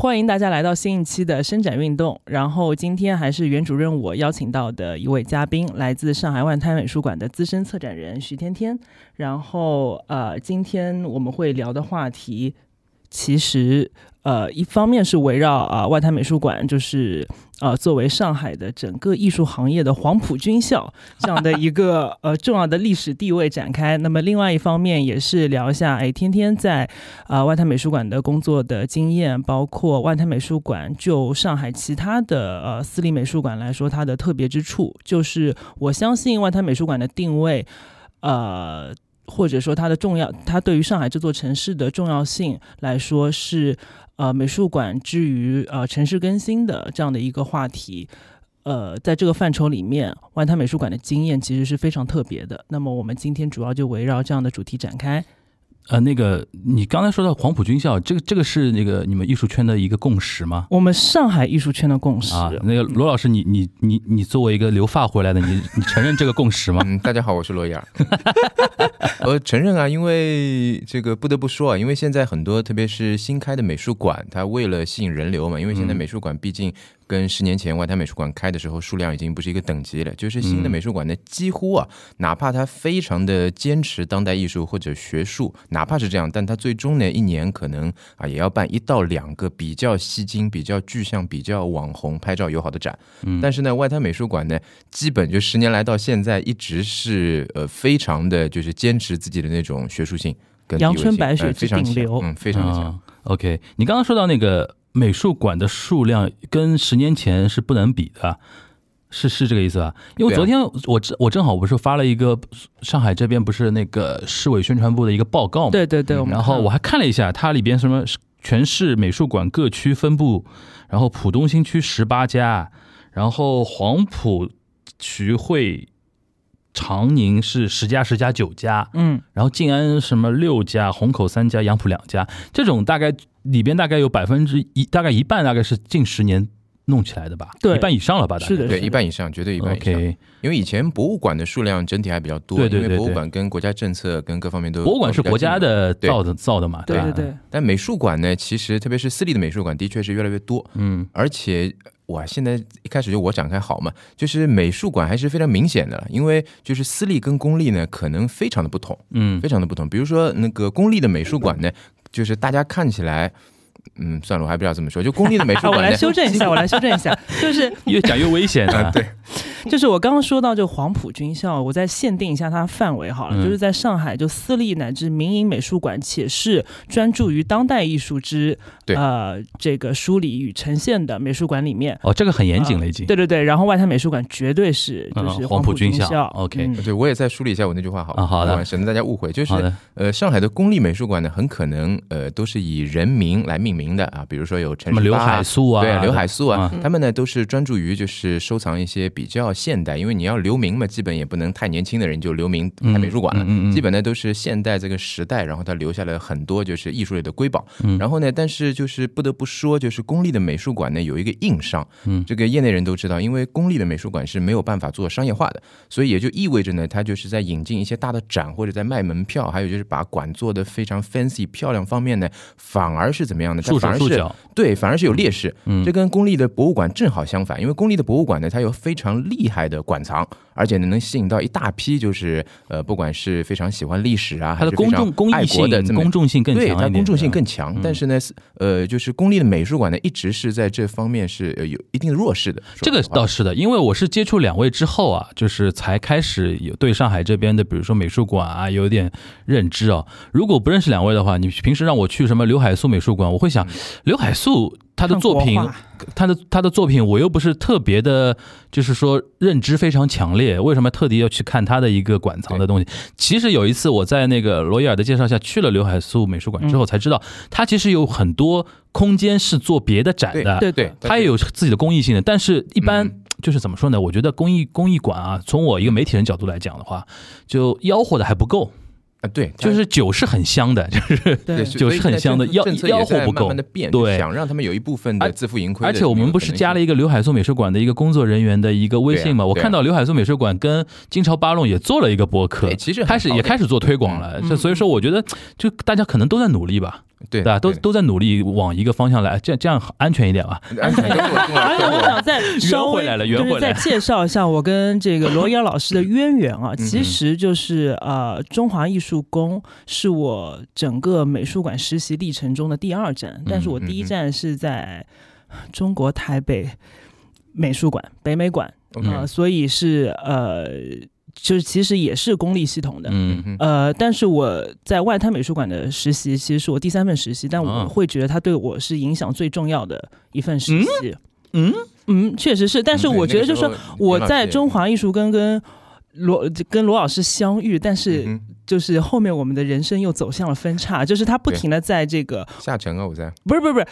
欢迎大家来到新一期的伸展运动。然后今天还是原主任我邀请到的一位嘉宾，来自上海外滩美术馆的资深策展人徐天天。然后呃，今天我们会聊的话题，其实呃一方面是围绕啊外滩美术馆，就是呃作为上海的整个艺术行业的黄埔军校这样的一个呃重要的历史地位展开。那么另外一方面也是聊一下，哎，天天在啊外滩美术馆的工作的经验，包括外滩美术馆就上海其他的呃私立美术馆来说，它的特别之处，就是我相信外滩美术馆的定位，呃。或者说它的重要，它对于上海这座城市的重要性来说是，呃，美术馆之于呃城市更新的这样的一个话题，呃，在这个范畴里面，外滩美术馆的经验其实是非常特别的。那么我们今天主要就围绕这样的主题展开。呃，那个你刚才说到黄埔军校，这个这个是那个你们艺术圈的一个共识吗？我们上海艺术圈的共识啊，那个罗老师，你你你你作为一个留发回来的，你你承认这个共识吗？嗯，大家好，我是罗伊尔。我 承认啊，因为这个不得不说啊，因为现在很多特别是新开的美术馆，它为了吸引人流嘛，因为现在美术馆毕竟。跟十年前外滩美术馆开的时候数量已经不是一个等级了，就是新的美术馆呢，几乎啊，哪怕它非常的坚持当代艺术或者学术，哪怕是这样，但它最终呢，一年可能啊也要办一到两个比较吸睛、比较具象、比较网红、拍照友好的展。但是呢，外滩美术馆呢，基本就十年来到现在一直是呃非常的就是坚持自己的那种学术性跟阳春白雪非常顶流，嗯，非常的强。OK，你刚刚说到那个。美术馆的数量跟十年前是不能比的，是是这个意思吧？因为昨天我正我正好不是发了一个上海这边不是那个市委宣传部的一个报告嘛？对对对，然后我还看了一下，它里边什么全市美术馆各区分布，然后浦东新区十八家，然后黄浦徐汇。长宁是十家十家九家，嗯，然后静安什么六家，虹口三家，杨浦两家，这种大概里边大概有百分之一，大概一半大概是近十年弄起来的吧，对，一半以上了吧，是的，对，一半以上，绝对一半以上。因为以前博物馆的数量整体还比较多，对对对，博物馆跟国家政策跟各方面都，博物馆是国家的造的造的嘛，对对对。但美术馆呢，其实特别是私立的美术馆，的确是越来越多，嗯，而且。哇，现在一开始就我展开好嘛，就是美术馆还是非常明显的，因为就是私立跟公立呢，可能非常的不同，嗯，非常的不同。比如说那个公立的美术馆呢，就是大家看起来。嗯，算了，我还不知道怎么说。就公立的美术馆，我来修正一下，我来修正一下，就是越讲越危险啊。对，就是我刚刚说到，就黄埔军校，我再限定一下它范围好了，就是在上海，就私立乃至民营美术馆，且是专注于当代艺术之呃这个梳理与呈现的美术馆里面。哦，这个很严谨了已经。对对对，然后外滩美术馆绝对是就是黄埔军校。OK，对我也再梳理一下我那句话好了，好的，省得大家误会。就是呃，上海的公立美术馆呢，很可能呃都是以人名来命名的啊，比如说有。有陈刘海粟啊，对，刘海粟啊，他们呢都是专注于就是收藏一些比较现代，因为你要留名嘛，基本也不能太年轻的人就留名开美术馆了，基本呢都是现代这个时代，然后他留下了很多就是艺术类的瑰宝。然后呢，但是就是不得不说，就是公立的美术馆呢有一个硬伤，这个业内人都知道，因为公立的美术馆是没有办法做商业化的，所以也就意味着呢，它就是在引进一些大的展或者在卖门票，还有就是把馆做的非常 fancy 漂亮方面呢，反而是怎么样的？束手束脚。对，反而是有劣势。嗯，这跟公立的博物馆正好相反，因为公立的博物馆呢，它有非常厉害的馆藏，而且呢，能吸引到一大批，就是呃，不管是非常喜欢历史啊，它的公众公益性的公众性更强对，它公众性更强。但是呢，呃，就是公立的美术馆呢，一直是在这方面是有一定的弱势的。这个倒是的，因为我是接触两位之后啊，就是才开始有对上海这边的，比如说美术馆啊，有点认知啊。如果不认识两位的话，你平时让我去什么刘海粟美术馆，我会想刘海粟。他的作品，他的他的作品，我又不是特别的，就是说认知非常强烈，为什么特地要去看他的一个馆藏的东西？其实有一次我在那个罗伊尔的介绍下去了刘海粟美术馆之后，才知道他其实有很多空间是做别的展的，对对，他也有自己的公益性的。但是，一般就是怎么说呢？我觉得公益公益馆啊，从我一个媒体人角度来讲的话，就吆喝的还不够。啊，对，就是酒是很香的，就是酒是很香的，吆吆喝不够，对，想让他们有一部分的自负盈亏。而且我们不是加了一个刘海粟美术馆的一个工作人员的一个微信嘛？我看到刘海粟美术馆跟金朝八弄也做了一个博客，其实开始也开始做推广了。所以说，我觉得就大家可能都在努力吧。对对吧？都都在努力往一个方向来，这样这样安全一点吧。而且我我想再 稍微就是再介绍一下我跟这个罗伊尔老师的渊源啊，嗯其实就是呃，中华艺术宫是我整个美术馆实习历程中的第二站，但是我第一站是在中国台北美术馆北美馆呃，所以是呃，就是其实也是公立系统的，嗯嗯呃，但是我在外滩美术馆的实习，其实是我第三份实习，但啊我会觉得它对我是影响最重要的一份实习。嗯？嗯，确实是，但是我觉得就是说我在中华华艺术跟跟罗跟罗老师相遇，但是嗯就是后面我们的人生又走向了分叉，就是他不停的在这个下沉啊，我在。不是不是不是，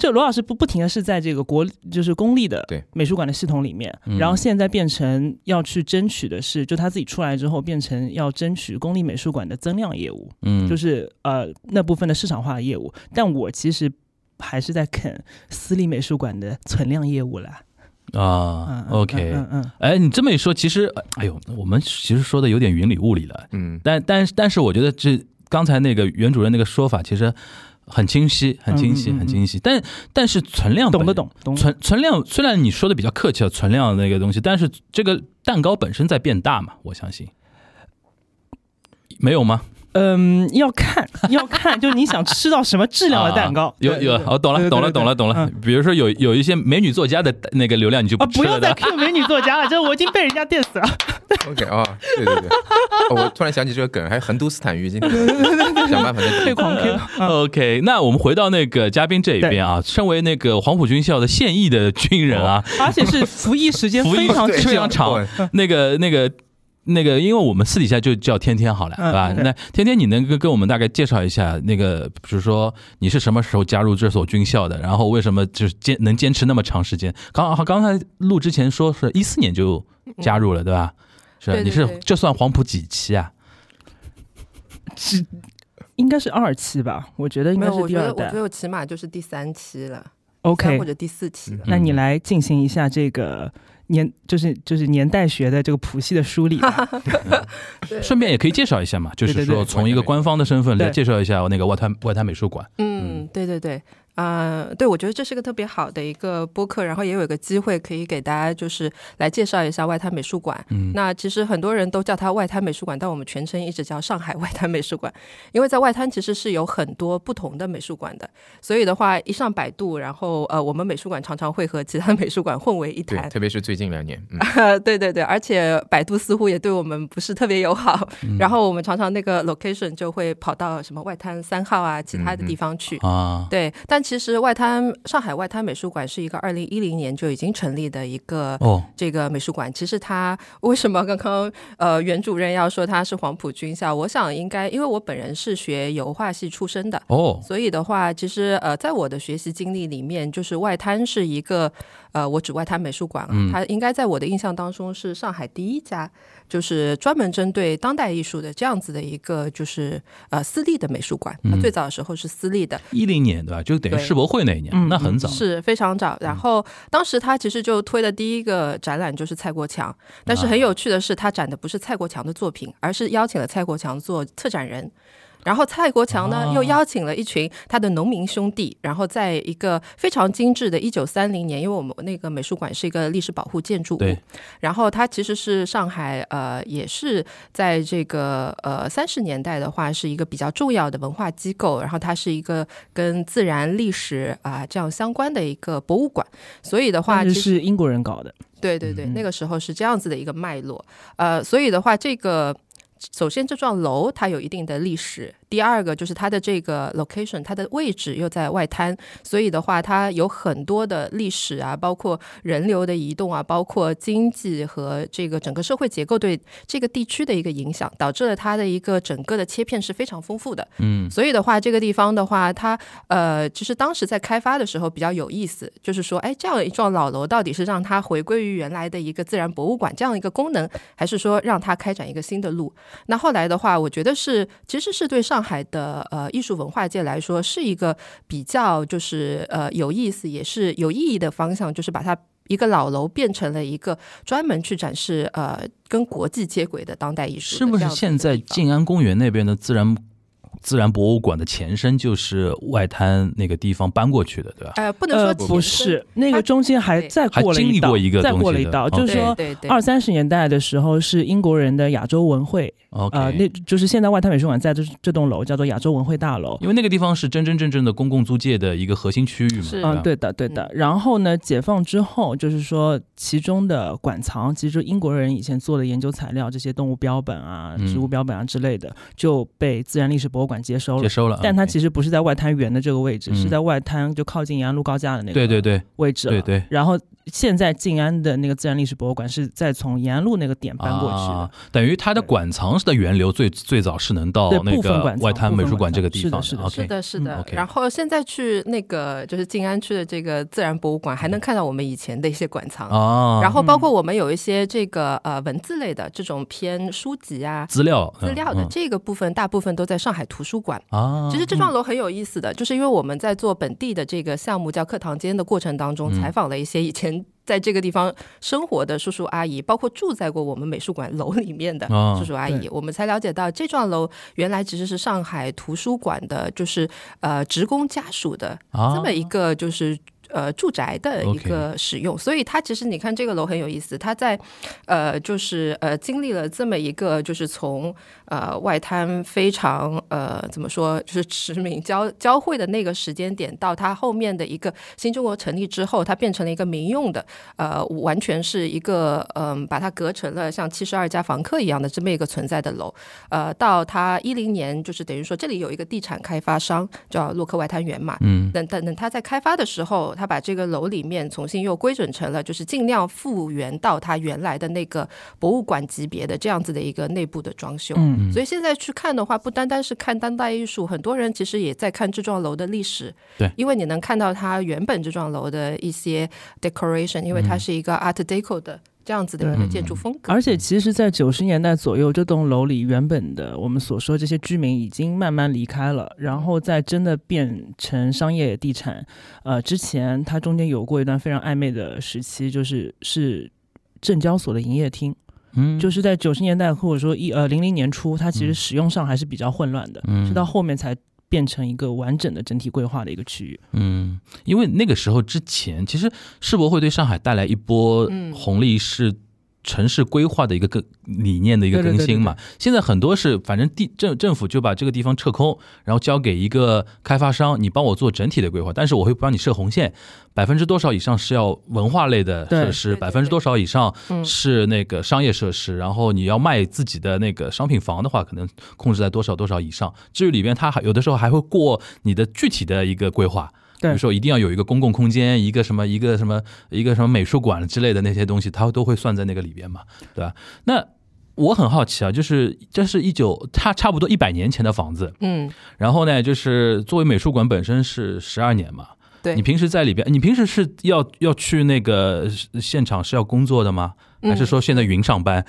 就 罗老师不不停的是在这个国就是公立的对。美术馆的系统里面，嗯。然后现在变成要去争取的是，就他自己出来之后变成要争取公立美术馆的增量业务，嗯，就是呃那部分的市场化的业务，但我其实还是在啃私立美术馆的存量业务啦。啊嗯，OK，嗯嗯哎，你这么一说，其实，哎呦，我们其实说的有点云里雾里了。嗯但但但是，我觉得这刚才那个袁主任那个说法其实很清晰，很清晰，嗯嗯嗯很清晰。但但是存量懂得懂，懂。存存量虽然你说的比较客气了，存量那个东西，但是这个蛋糕本身在变大嘛，我相信。没有吗？嗯，要看 要看，就是你想吃到什么质量的蛋糕。啊。有有，我懂了，懂了，懂了，懂了。嗯。比如说有有一些美女作家的那个流量，你就啊，不要再。Q 美女作家了，这我已经被人家 diss 了。OK 啊，对对对，哦我突然想起这个梗，还有横都斯坦语，今 天想办法再被狂 Q 嗯。OK，那我们回到那个嘉宾这一边啊，身为那个黄埔军校的现役的军人啊，而且是服役时间非常非常长。哇那个那个那个，因为我们私底下就叫天天好了，嗯对吧？对那天天，你能跟跟我们大概介绍一下那个，比如说你是什么时候加入这所军校的，然后为什么就是坚能坚持那么长时间？刚刚才录之前说是一四年就加入了，对吧？是你是这算黄埔几期啊？是应该是二期吧？我觉得应该是我觉得我觉第二代。得我起码就是第三期了 OK，或者第四期。那你来进行一下这个年，就是就是年代学的这个谱系的梳理 顺便也可以介绍一下嘛，就是说从一个官方的身份来介绍一下那个外滩外滩美术馆。嗯，对对对，啊、对，我觉得这是个特别好的一个播客，然后也有一个机会可以给大家就是来介绍一下外滩美术馆。嗯，那其实很多人都叫它外滩美术馆，但我们全称一直叫上海 外滩美术馆，因为在外滩其实是有很多不同的美术馆的，所以的话一上百度，然后呃，我们美术馆常常会和其他 美术馆混为一对，谈。特别是最近两年，嗯，对对对，而且百度似乎也对我们不是特别友好，嗯然后我们常常那个 location 就会跑到什么外滩三号啊，其他的地方去。啊，对，但其实外滩上海外滩美术馆是一个二零一零年就已经成立的一个哦，这个美术馆。其实它为什么刚刚呃袁主任要说它是黄埔军校？我想应该因为我本人是学油画系出身的。哦，所以的话，其实呃，在我的学习经历里面，就是外滩是一个呃，我指外滩美术馆啊，嗯它应该在我的印象当中是上海第一家，就是专门针对当代艺术的这样子的一个就是呃私立的美术馆。它嗯最早的时候是私立的，一零年对吧？就等于对世博会那一年，嗯那很早。是非常早。然后当时他其实就推的第一个展览就是蔡国强，但是很有趣的是，他展的不是蔡国强的作品，而是邀请了蔡国强做策展人。然后蔡国强呢哦，又邀请了一群他的农民兄弟，然后在一个非常精致的1930年，因为我们那个美术馆是一个历史保护建筑物对，然后它其实是上海呃，也是在这个呃三十年代的话，是一个比较重要的文化机构，然后它是一个跟自然历史啊、这样相关的一个博物馆，所以的话，但其实是是英国人搞的。对对对，嗯。那个时候是这样子的一个脉络，呃，所以的话，这个首先这幢楼它有一定的历史，第二个就是它的这个 location，它的位置又在外滩，所以的话，它有很多的历史啊，包括人流的移动啊，包括经济和这个整个社会结构对这个地区的一个影响，导致了它的一个整个的切片是非常丰富的。嗯，所以的话，这个地方的话，它呃，其实当时在开发的时候比较有意思，就是说，哎，这样一幢老楼到底是让它回归于原来的一个自然博物馆这样一个功能，还是说让它开展一个新的路？那后来的话，我觉得是其实是对上海的呃艺术文化界来说是一个比较就是呃有意思也是有意义的方向，就是把它。一个老楼变成了一个专门去展示呃跟国际接轨的当代艺术是不是现在静安公园那边的自然自然博物馆的前身就是外滩那个地方搬过去的，对吧？呃，不能说不是，那个中间还对。再过了还经历道，过一个再东西的过了一道，就是说二三十年代的时候是英国人的亚洲文会呃，那就是现在外滩美术馆在这这栋楼叫做亚洲文会大楼。因为那个地方是真真正正的公共租界的一个核心区域嘛，嗯，对的，对的。然后呢，解放之后，就是说其中的馆藏，其实英国人以前做的研究材料，这些动物标本啊、嗯。植物标本啊之类的，就被自然历史博物馆接收了。接收了，但它其实不是在外滩园的这个位置，嗯是在外滩就靠近延安路高架的那个对对对位置。对对。然后现在静安的那个自然历史博物馆是在从延安路那个点搬过去的。啊，等于它的馆藏的源流最最早是能到对那个部分馆外滩美术馆这个地方是的是的，是的。然后现在去那个就是静安区的这个自然博物馆，还能看到我们以前的一些馆藏。啊，然后包括我们有一些这个呃文字类的这种偏书籍啊、资料资料的嗯这个部分，大部分都在上海图书馆。嗯啊，其实这幢楼很有意思的，就是因为我们在做本地的这个项目叫课堂间的过程当中，嗯。采访了一些以前在这个地方生活的叔叔阿姨，包括住在过我们美术馆楼里面的啊叔叔阿姨，对。我们才了解到这幢楼原来其实是上海图书馆的，就是呃职工家属的啊。这么一个就是。呃，住宅的一个使用。所以它其实你看这个楼很有意思，它在呃，就是呃，经历了这么一个，就是从呃外滩非常呃怎么说，就是驰名交交汇的那个时间点，到它后面的一个新中国成立之后，它变成了一个民用的，呃，完全是一个嗯、把它隔成了像七十二家房客一样的这么一个存在的楼，呃，到它一零年，就是等于说这里有一个地产开发商叫洛克外滩源嘛，嗯等等等，他在开发的时候，他把这个楼里面重新又规整成了，就是尽量复原到它原来的那个博物馆级别的这样子的一个内部的装修。嗯，所以现在去看的话，不单单是看当代艺术，很多人其实也在看这幢楼的历史。对。因为你能看到它原本这幢楼的一些 decoration，因为它是一个 Art Deco 的这样子的一个建筑风格。而且其实，在九十年代左右，这栋楼里原本的我们所说这些居民已经慢慢离开了，然后在真的变成商业地产，呃，之前它中间有过一段非常暧昧的时期，就是是证交所的营业厅，嗯，就是在九十年代或者说一呃零零年初，它其实嗯使用上还是比较混乱的，嗯是到后面才变成一个完整的整体规划的一个区域。嗯，因为那个时候之前，其实世博会对上海带来一波嗯红利是。城市规划的一个更理念的一个更新嘛，现在很多是反正地政政府就把这个地方撤空，然后交给一个开发商，你帮我做整体的规划，但是我会帮你设红线，百分之多少以上是要文化类的对设施，百分之多少以上嗯是那个商业设施，然后你要卖自己的那个商品房的话，可能控制在多少多少以上。至于里边，它还有的时候还会过你的具体的一个规划。比如说一定要有一个公共空间，一个什么一个什么一个什么美术馆之类的那些东西，它都会算在那个里边嘛，对。吧？那我很好奇啊，就是这是一九，它差不多一百年前的房子，嗯，然后呢，就是作为美术馆本身是十二年嘛，对。你平时在里边，你平时是要要去那个现场是要工作的吗？还是说现在云上班、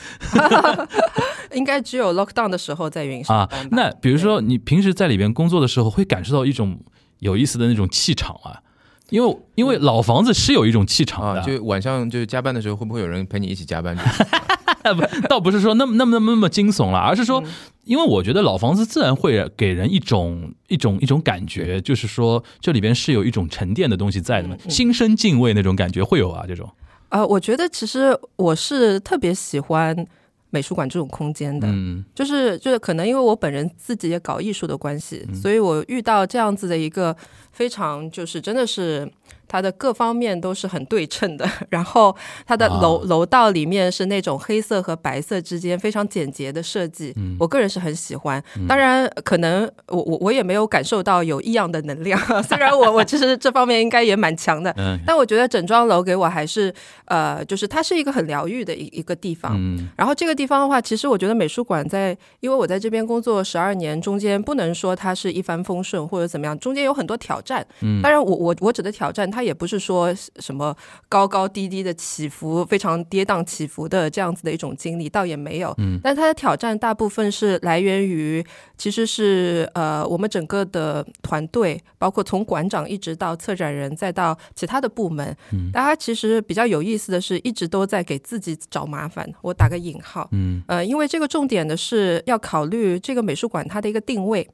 应该只有 lockdown 的时候在云上啊？那比如说你平时在里边工作的时候，会感受到一种有意思的那种气场啊。因为因为老房子是有一种气场的，啊，就晚上就是加班的时候，会不会有人陪你一起加班？不，倒不是说那么那么那么那么惊悚了，而是说，因为我觉得老房子自然会给人一种一种一种感觉，就是说这里边是有一种沉淀的东西在的嘛，心生敬畏那种感觉会有啊，这种，呃，我觉得其实我是特别喜欢美术馆这种空间的，嗯就是就是可能因为我本人自己也搞艺术的关系，嗯所以我遇到这样子的一个非常就是真的是。它的各方面都是很对称的，然后它的楼、啊楼道里面是那种黑色和白色之间非常简洁的设计，嗯我个人是很喜欢。当然，可能我我我也没有感受到有异样的能量，虽然我我其实这方面应该也蛮强的，嗯但我觉得整幢楼给我还是呃，就是它是一个很疗愈的一一个地方。嗯然后这个地方的话，其实我觉得美术馆在，因为我在这边工作十二年，中间不能说它是一帆风顺或者怎么样，中间有很多挑战。嗯当然我我我指的挑战，它也不是说什么高高低低的起伏，非常跌宕起伏的这样子的一种经历，倒也没有。嗯但它的挑战大部分是来源于，其实是呃我们整个的团队，包括从馆长一直到策展人，再到其他的部门，嗯大家其实比较有意思的是，一直都在给自己找麻烦。我打个引号，嗯呃，因为这个重点的是要考虑这个美术馆它的一个定位。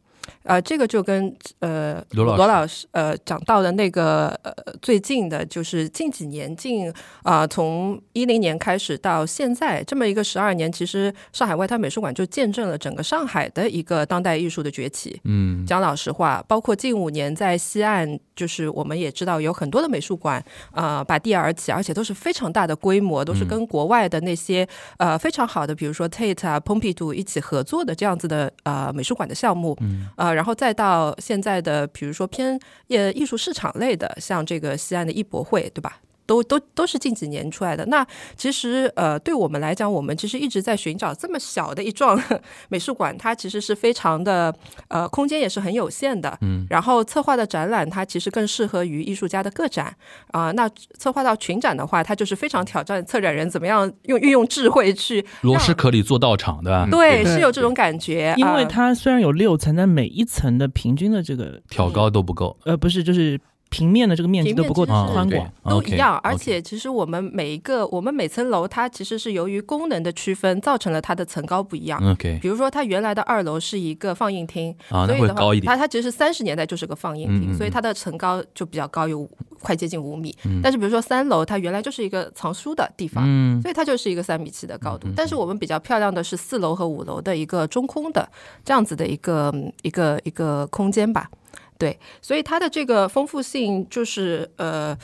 呃，这个就跟呃罗老师罗老师呃讲到的那个呃最近的，就是近几年近啊、从一零年开始到现在这么一个十二年，其实上海外滩美术馆就见证了整个上海的一个当代艺术的崛起。嗯讲老实话，包括近五年在西岸，就是我们也知道有很多的美术馆，呃，拔地而起，而且都是非常大的规模，都是跟国外的那些呃非常好的，比如说 Tate 啊、Pompidou 一起合作的这样子的呃美术馆的项目，呃，然后再到现在的，比如说偏呃艺术市场类的，像这个西安的艺博会，对吧？都都都是近几年出来的。那其实呃，对我们来讲，我们其实一直在寻找这么小的一幢 美术馆，它其实是非常的呃，空间也是很有限的。嗯。然后策划的展览，它其实更适合于艺术家的个展啊、那策划到群展的话，它就是非常挑战策展人怎么样用运用智慧去 螺蛳壳里做道场，对吧？对，是有这种感觉。因为啊它虽然有六层，但每一层的平均的这个挑高都不够。呃不是就是平面的这个面积都不够宽广。都一样，而且其实我们每一个，我们每层楼它其实是由于功能的区分，造成了它的层高不一样。OK 比如说，它原来的二楼是一个放映厅，啊，那所以的话会高一点。它它其实三十年代就是个放映厅，所以它的层高就比较高，有快接近五米。嗯但是比如说三楼，它原来就是一个藏书的地方，嗯所以它就是一个三米七的高度。但是我们比较漂亮的是四楼和五楼的一个中空的这样子的一个嗯一个一个空间吧。对，所以它的这个丰富性就是呃，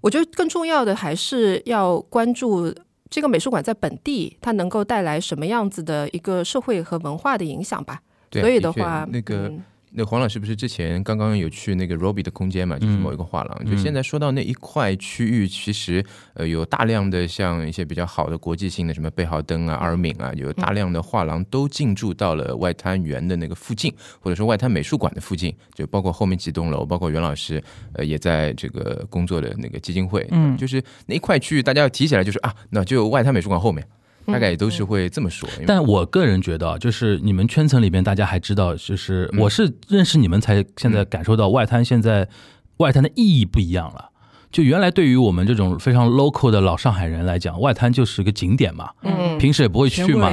我觉得更重要的还是要关注。这个美术馆在本地，它能够带来什么样子的一个社会和文化的影响吧？对，所以的确话，那个嗯那黄老师不是之前刚刚有去那个 Robbie 的空间嘛，就是嗯某一个画廊。嗯就现在说到那一块区域，其实呃有大量的像一些比较好的国际性的什么贝豪登啊、阿尔敏啊，有大量的画廊都进驻到了外滩园的那个附近，或者说外滩美术馆的附近，就包括后面几栋楼，包括袁老师呃也在这个工作的那个基金会，嗯就是那一块区域，大家要提起来就是啊，那就外滩美术馆后面。大概也都是嗯会这么说，但我个人觉得啊，就是你们圈层里边，大家还知道，就是嗯。我是认识你们才现在感受到外滩现在外滩的意义不一样了。就原来对于我们这种非常 local 的老上海人来讲，外滩就是个景点嘛，嗯平时也不会去嘛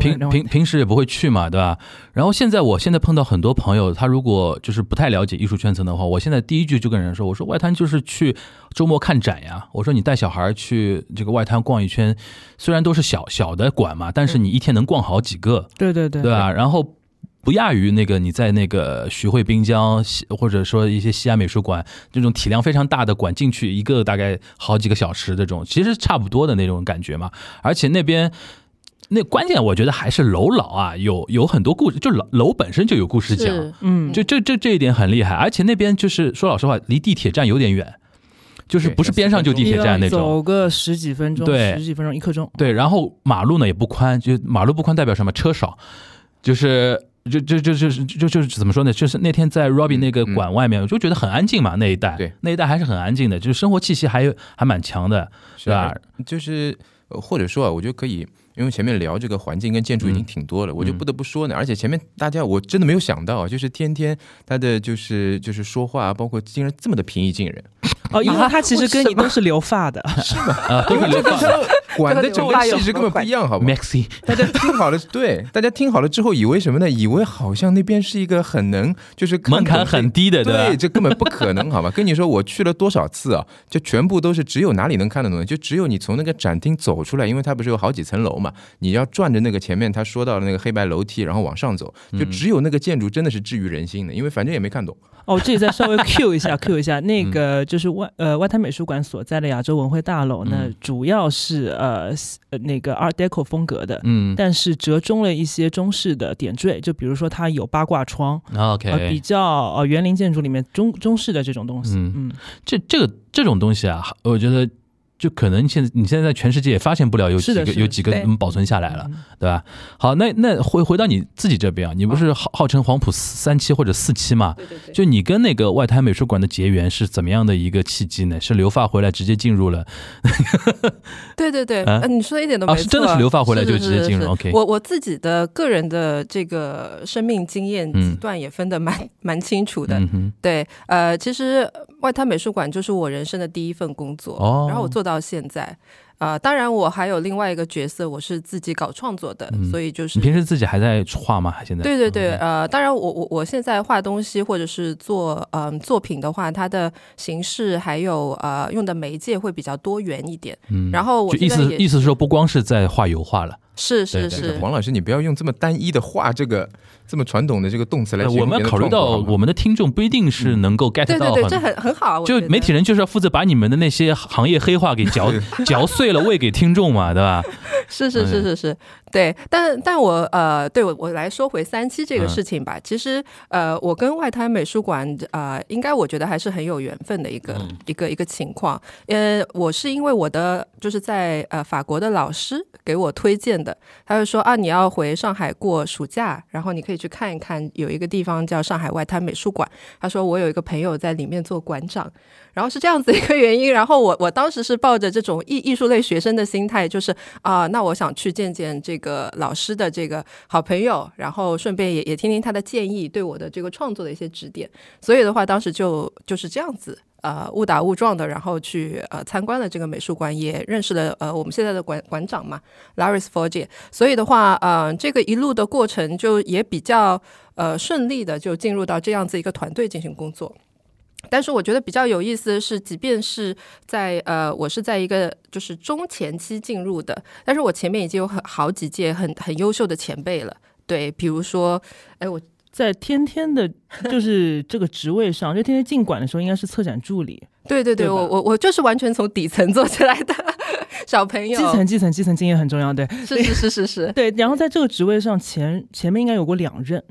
平平平时也不会去嘛，对吧？然后现在我现在碰到很多朋友，他如果就是不太了解艺术圈层的话，我现在第一句就跟人说，我说外滩就是去周末看展呀。我说你带小孩去这个外滩逛一圈，虽然都是小小的馆嘛，但是你一天能逛好几个，对对对对吧？然后。不亚于那个你在那个徐汇滨江或者说一些西安美术馆这种体量非常大的馆进去一个大概好几个小时这种，其实差不多的那种感觉嘛。而且那边 那关键我觉得还是楼老啊，有有很多故事，就楼楼本身就有故事讲，嗯，就这这这一点很厉害。而且那边就是说老实话，离地铁站有点远，就是不是边上就地铁站那种。走个十几分钟，对十几分钟一刻钟。对，然后马路呢也不宽，就马路不宽代表什么？车少，就是就就就就是就就是怎么说呢？就是那天在 Robbie 那个馆外面，我就觉得很安静嘛，那一带，对，那一带还是很安静的，就是生活气息还有还蛮强的，是吧？就是呃或者说啊，我觉得可以，因为前面聊这个环境跟建筑已经挺多了，我就不得不说呢，而且前面大家我真的没有想到啊，就是天天他的就是就是说话，包括竟然这么的平易近人，哦，因为他其实跟你都是留发的，是 因为这跟他管的整个气质根本不一样，好吧？Maxi，大家听好了，对，大家听好了之后，以为什么呢？以为好像那边是一个很能，就是门槛很低的，对，吧？这根本不可能，好吧？跟你说，我去了多少次啊？就全部都是只有哪里能看得懂的，就只有你从那个展厅走出来，因为它不是有好几层楼嘛，你要转着那个前面他说到的那个黑白楼梯，然后往上走，就只有那个建筑真的是治愈人心的，因为反正也没看懂。哦，这里再稍微 Q 一下，Q 一下，那嗯。个就是外呃外滩美术馆所在的亚洲文汇大楼呢，嗯。主要是呃那个 Art Deco 风格的，嗯。但是折中了一些中式的点缀，就比如说它有八卦窗，呃比，OK，较呃园林建筑里面中中式的这种东西，嗯。嗯，这这个这种东西啊，我觉得。就可能现在你现在在全世界也发现不了有几个有几个能保存下来了，嗯。对吧？好，那那回回到你自己这边啊，你不是号号称黄埔三期或者四期嘛？对对对，就你跟那个外滩美术馆的结缘是怎么样的一个契机呢？是留发回来直接进入了？对对对，啊？呃你说的一点都没错，啊是真的是留发回来就直接进入 OK 我我自己的个人的这个生命经验嗯。几段也分得蛮蛮清楚的。嗯对，呃，其实外滩美术馆就是我人生的第一份工作，哦然后我做到现在。呃，当然我还有另外一个角色，我是自己搞创作的，嗯所以就是你平时自己还在画吗？现在？对对对，呃，当然我我我现在画东西或者是做嗯、作品的话，它的形式还有呃用的媒介会比较多元一点。嗯然后我就意思意思是说，不光是在画油画了，是是是，王老师，你不要用这么单一的“画”这个这么传统的这个动词来我们要考虑到我们的听众不一定是能够 get 对对对，到很这很很好就媒体人就是要负责把你们的那些行业黑话给嚼 嚼碎了喂给听众嘛，对吧？是是是嗯是是，对，但但我呃，对我我来说回三期这个嗯事情吧。其实呃，我跟外滩美术馆呃，应该我觉得还是很有缘分的一个、嗯一个一个情况。呃，我是因为我的就是在呃法国的老师给我推荐的，他就说啊，你要回上海过暑假，然后你可以去看一看，有一个地方叫上海外滩美术馆。他说我有一个朋友在里面做馆长，然后是这样子一个原因。然后我我当时是抱着这种艺艺术类学生的心态，就是啊、那我想去见见这个老师的这个好朋友，然后顺便也也听听他的建议，对我的这个创作的一些指点。所以的话，当时就就是这样子。呃，误打误撞的，然后去呃参观了这个美术馆，也认识了呃我们现在的馆馆长嘛，Laris Forge。所以的话，呃，这个一路的过程就也比较呃顺利的就进入到这样子一个团队进行工作。但是我觉得比较有意思的是，即便是在呃，我是在一个就是中前期进入的，但是我前面已经有很好几届很很优秀的前辈了。对，比如说，哎，我在天天的，就是这个职位上，就天天进馆的时候，应该是策展助理，对对对，对我我我就是完全从底层 做起来的小朋友基，层、基层、基层经验很重要，对是是是是是，对。然后在这个职位上，前前面应该有过两任，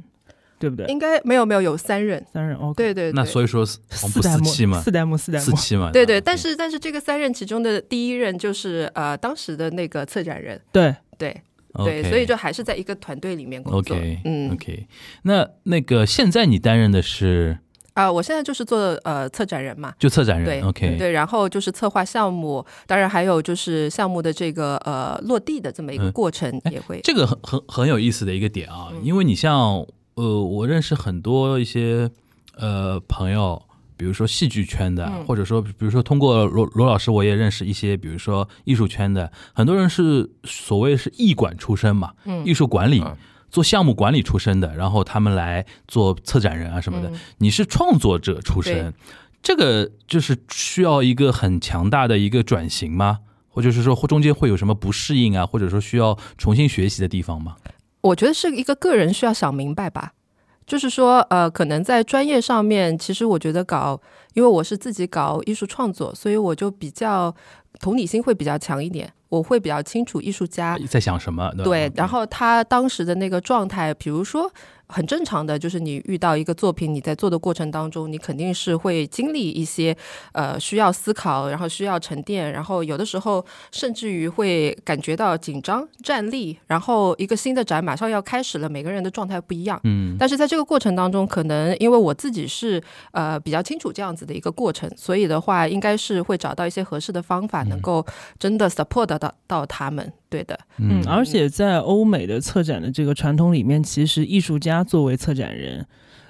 对不对？应该没有没有有三任，三任，OK。对对对，那所以说四代目，四期嘛，四代目，四代目，四期嘛，对对，但是但是这个三任其中的第一任就是呃当时的那个策展人，对，对对，所以就还是在一个团队里面工作。OK，嗯。OK，那那个现在你担任的是？啊、我现在就是做呃策展人嘛。就策展人对人，OK，对，然后就是策划项目，当然还有就是项目的这个呃落地的这么一个嗯。过程哎也会。这个很很很有意思的一个点啊，嗯。因为你像呃，我认识很多一些呃朋友，比如说戏剧圈的，嗯或者说比如说通过罗罗老师，我也认识一些，比如说艺术圈的，很多人是所谓是艺管出身嘛，嗯艺术管理。啊做项目管理出身的，然后他们来做策展人啊什么的。嗯你是创作者出身，这个就是需要一个很强大的一个转型吗？或者是说中间会有什么不适应啊，或者说需要重新学习的地方吗？我觉得是一个个人需要想明白吧，就是说，呃，可能在专业上面，其实我觉得搞，因为我是自己搞艺术创作，所以我就比较同理心会比较强一点，我会比较清楚艺术家在想什么？对对，然后他当时的那个状态，比如说很正常的，就是你遇到一个作品，你在做的过程当中，你肯定是会经历一些呃需要思考，然后需要沉淀，然后有的时候甚至于会感觉到紧张、站立，然后一个新的展马上要开始了，每个人的状态不一样。嗯，但是在这个过程当中，可能因为我自己是呃比较清楚这样子的一个过程，所以的话，应该是会找到一些合适的方法，能够真的 support 到到他们。对的，嗯，而且在欧美的策展的这个传统里面，其实艺术家作为策展人，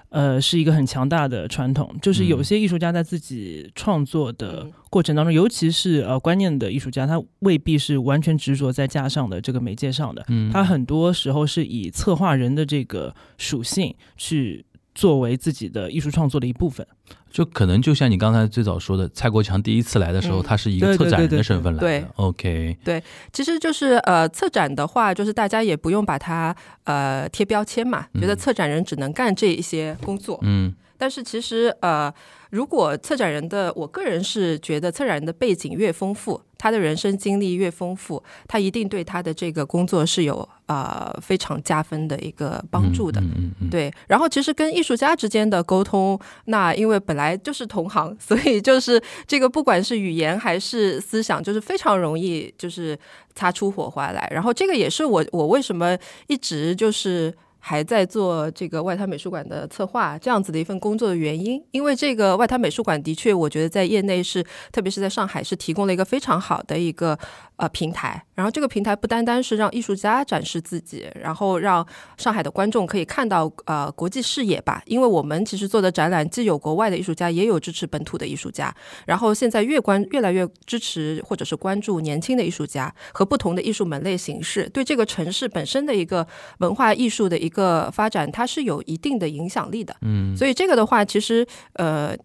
呃，是一个很强大的传统。就是有些艺术家在自己创作的嗯。过程当中，尤其是呃观念的艺术家，他未必是完全执着在架上的这个媒介上的，嗯。他很多时候是以策划人的这个属性去作为自己的艺术创作的一部分。就可能就像你刚才最早说的，蔡国强第一次来的时候，嗯他是一个策展人的身份来的。对 OK，对其实就是呃，策展的话，就是大家也不用把它呃贴标签嘛，觉得嗯策展人只能干这一些工作。嗯但是其实呃，如果策展人的，我个人是觉得策展人的背景越丰富，他的人生经历越丰富，他一定对他的这个工作是有呃非常加分的一个帮助的。嗯嗯嗯，对，然后其实跟艺术家之间的沟通，那因为本来就是同行，所以就是这个不管是语言还是思想，就是非常容易就是擦出火花来。然后这个也是我我为什么一直就是。还在做这个外滩美术馆的策划这样子的一份工作的原因，因为这个外滩美术馆的确，我觉得在业内是，特别是在上海是提供了一个非常好的一个呃平台，然后这个平台不单单是让艺术家展示自己，然后让上海的观众可以看到呃国际视野吧。因为我们其实做的展览既有国外的艺术家，也有支持本土的艺术家。然后现在越关越来越支持或者是关注年轻的艺术家和不同的艺术门类形式，对这个城市本身的一个文化艺术的一个发展，它是有一定的影响力的。嗯，所以这个的话，其实呃。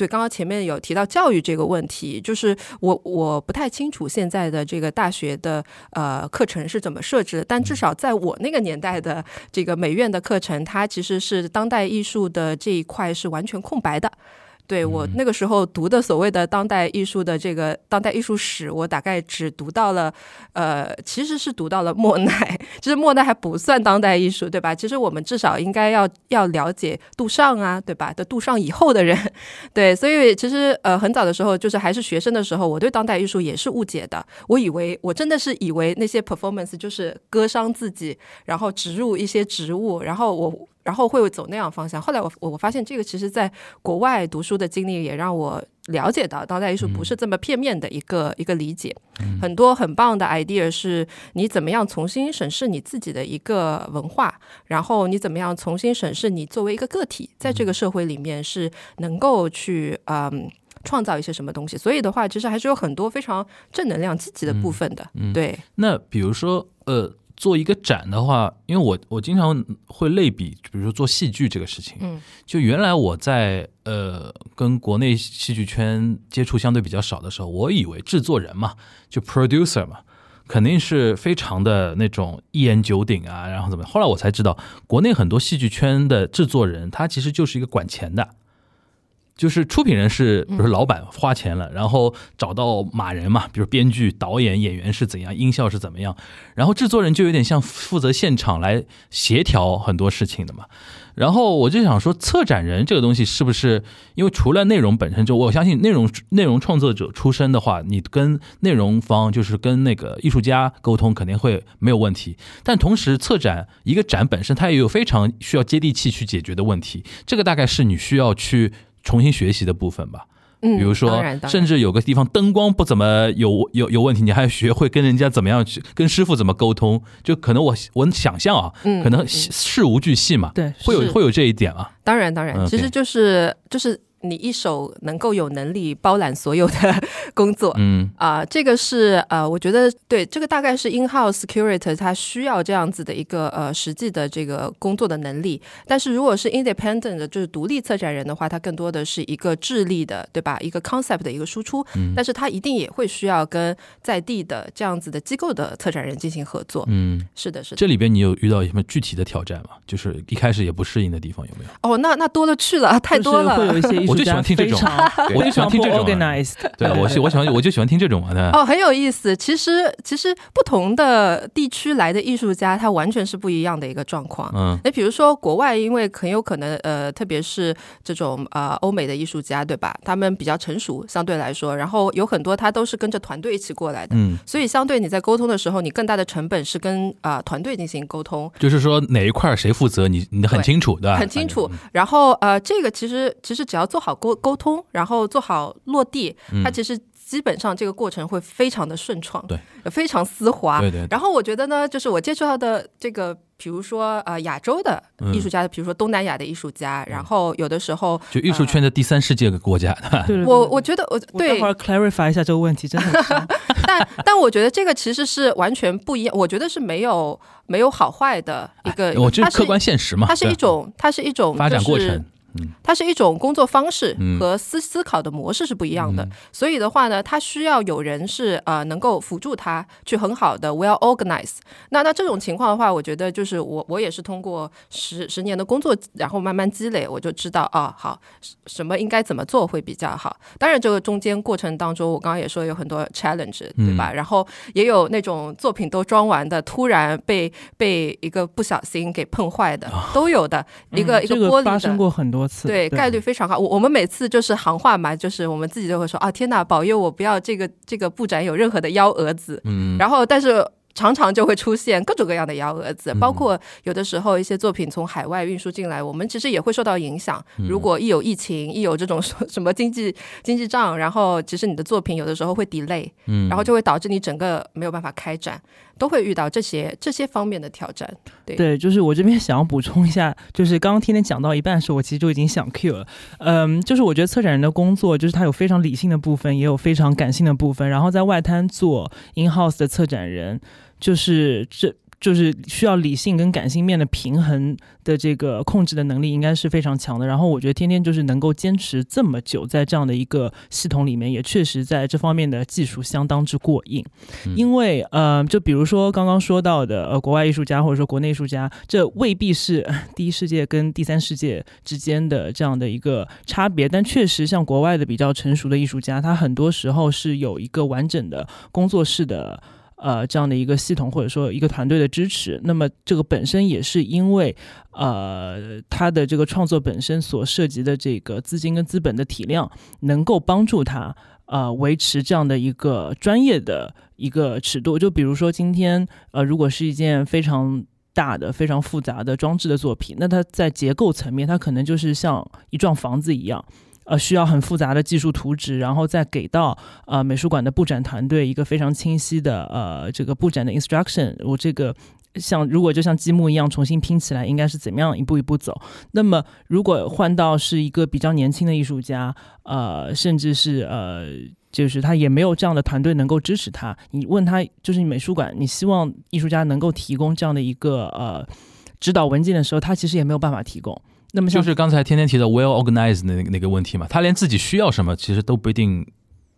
对，刚刚前面有提到教育这个问题，就是我我不太清楚现在的这个大学的呃课程是怎么设置的，但至少在我那个年代的这个美院的课程，它其实是当代艺术的这一块是完全空白的。对我那个时候读的所谓的当代艺术的这个当代艺术史，我大概只读到了，呃，其实是读到了莫奈，其实莫奈还不算当代艺术，对吧？其实我们至少应该要要了解杜尚啊，对吧？的杜尚以后的人，对，所以其实呃很早的时候，就是还是学生的时候，我对当代艺术也是误解的，我以为我真的是以为那些 performance 就是割伤自己，然后植入一些植物，然后我。然后会走那样方向。后来我我发现这个其实在国外读书的经历也让我了解到当代艺术不是这么片面的一个一个理解。很多很棒的 idea 是你怎么样重新审视你自己的一个文化，然后你怎么样重新审视你作为一个个体在这个社会里面是能够去嗯创造一些什么东西。所以的话，其实还是有很多非常正能量、积极的部分的。对。那比如说呃。做一个展的话，因为我我经常会类比，比如说做戏剧这个事情，嗯，就原来我在呃跟国内戏剧圈接触相对比较少的时候，我以为制作人嘛，就 producer 嘛，肯定是非常的那种一言九鼎啊，然后怎么？后来我才知道，国内很多戏剧圈的制作人，他其实就是一个管钱的。就是出品人是，比如老板花钱了，然后找到马人嘛，比如编剧、导演、演员是怎样，音效是怎么样，然后制作人就有点像负责现场来协调很多事情的嘛。然后我就想说，策展人这个东西是不是？因为除了内容本身，就我相信内容内容创作者出身的话，你跟内容方就是跟那个艺术家沟通肯定会没有问题。但同时，策展一个展本身，它也有非常需要接地气去解决的问题。这个大概是你需要去。重新学习的部分吧，嗯，比如说，甚至有个地方灯光不怎么有有有问题，你还要学会跟人家怎么样去跟师傅怎么沟通，就可能我我想象啊，可能事无巨细嘛，对，会有会有这一点啊，当然当然，其实就是就是。你一手能够有能力包揽所有的工作，嗯啊，这个是呃，我觉得对，这个大概是 in house curator 他需要这样子的一个呃实际的这个工作的能力。但是如果是 independent 的，就是独立策展人的话，他更多的是一个智力的，对吧？一个 concept 的一个输出，但是他一定也会需要跟在地的这样子的机构的策展人进行合作。嗯，是的，是的。这里边你有遇到什么具体的挑战吗？就是一开始也不适应的地方有没有？哦，那那多了去了，太多了，会有一些。我就喜欢 听这种，我就喜欢听这种。对，我喜我喜欢我就喜欢听这种的。哦，很有意思。其实其实不同的地区来的艺术家，他完全是不一样的一个状况。嗯，那比如说国外，因为很有可能呃，特别是这种呃欧美的艺术家，对吧？他们比较成熟，相对来说，然后有很多他都是跟着团队一起过来的。嗯，所以相对你在沟通的时候，你更大的成本是跟啊团队进行沟通。就是说哪一块谁负责，你你很清楚，对吧？很清楚。然后呃，这个其实其实只要做好沟沟通。然后做好落地，它其实基本上这个过程会非常的顺畅，对，非常丝滑。对对。然后我觉得呢，就是我接触到的这个，比如说呃亚洲的艺术家，比如说东南亚的艺术家，然后有的时候就艺术圈的第三世界的国家，对我我觉得我对，待会儿 clarify 一下这个问题，真的。但但我觉得这个其实是完全不一样，我觉得是没有没有好坏的一个，我觉得客观现实嘛，它是一种它是一种发展过程。它是一种工作方式和思思考的模式是不一样的，所以的话呢，它需要有人是呃能够辅助他去很好的 well organize。那那这种情况的话，我觉得就是我我也是通过十十年的工作，然后慢慢积累，我就知道啊，好什么应该怎么做会比较好。当然，这个中间过程当中，我刚刚也说有很多 challenge，对吧？然后也有那种作品都装完的，突然被被一个不小心给碰坏的，都有的。一个一个玻璃发生过很多。对，概率非常高。我我们每次就是行话嘛，就是我们自己都会说啊，天哪，保佑我不要这个这个布展有任何的幺蛾子。嗯，然后但是常常就会出现各种各样的幺蛾子，嗯包括有的时候一些作品从海外运输进来，我们其实也会受到影响。嗯如果一有疫情，一有这种说 什么经济经济账，然后其实你的作品有的时候会 delay，嗯，然后就会导致你整个没有办法开展，都会遇到这些这些方面的挑战。对，就是我这边想要补充一下，就是刚刚天天讲到一半的时候，我其实就已经想 Q 了。嗯，就是我觉得策展人的工作，就是他有非常理性的部分，也有非常感性的部分。然后在外滩做 in house 的策展人，就是这。就是需要理性跟感性面的平衡的这个控制的能力应该是非常强的。然后我觉得天天就是能够坚持这么久在这样的一个系统里面，也确实在这方面的技术相当之过硬。嗯因为呃，就比如说刚刚说到的呃，国外艺术家或者说国内艺术家，这未必是呃第一世界跟第三世界之间的这样的一个差别，但确实像国外的比较成熟的艺术家，他很多时候是有一个完整的工作室的。呃，这样的一个系统或者说一个团队的支持，那么这个本身也是因为呃，他的这个创作本身所涉及的这个资金跟资本的体量，能够帮助他呃维持这样的一个专业的一个尺度。就比如说今天呃，如果是一件非常大的、非常复杂的装置的作品，那它在结构层面，它可能就是像一幢房子一样。呃，需要很复杂的技术图纸，然后再给到呃美术馆的布展团队一个非常清晰的呃这个布展的 instruction。我这个像如果就像积木一样重新拼起来，应该是怎么样一步一步走？那么如果换到是一个比较年轻的艺术家，呃，甚至是呃。就是他也没有这样的团队能够支持他。你问他，就是美术馆，你希望艺术家能够提供这样的一个呃指导文件的时候，他其实也没有办法提供。那么就是刚才天天提的 well organized 那个那个问题嘛，他连自己需要什么其实都不一定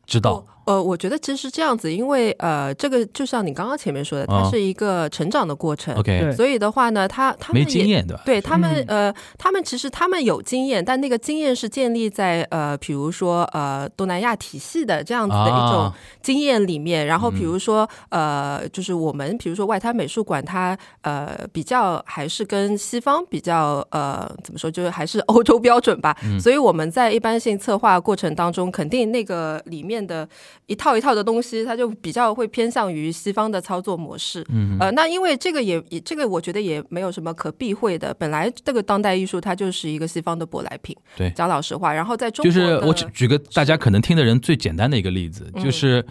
知道。呃，我觉得其实是这样子，因为呃，这个就像你刚刚前面说的，它啊是一个成长的过程。OK，对所以的话呢，他他们也没经验对吧？对他们、嗯呃，他们其实他们有经验，但那个经验是建立在呃，比如说呃东南亚体系的这样子的一种啊经验里面。然后比嗯如说呃，就是我们比如说外滩美术馆，它呃比较还是跟西方比较呃怎么说，就是还是欧洲标准吧。嗯所以我们在一般性策划过程当中，肯定那个里面的一套一套的东西，它就比较会偏向于西方的操作模式。嗯呃，那因为这个也也这个我觉得也没有什么可避讳的，本来这个当代艺术它就是一个西方的舶来品，对讲老实话，然后在中就国就是我举举个大家可能听的人最简单的一个例子，嗯就是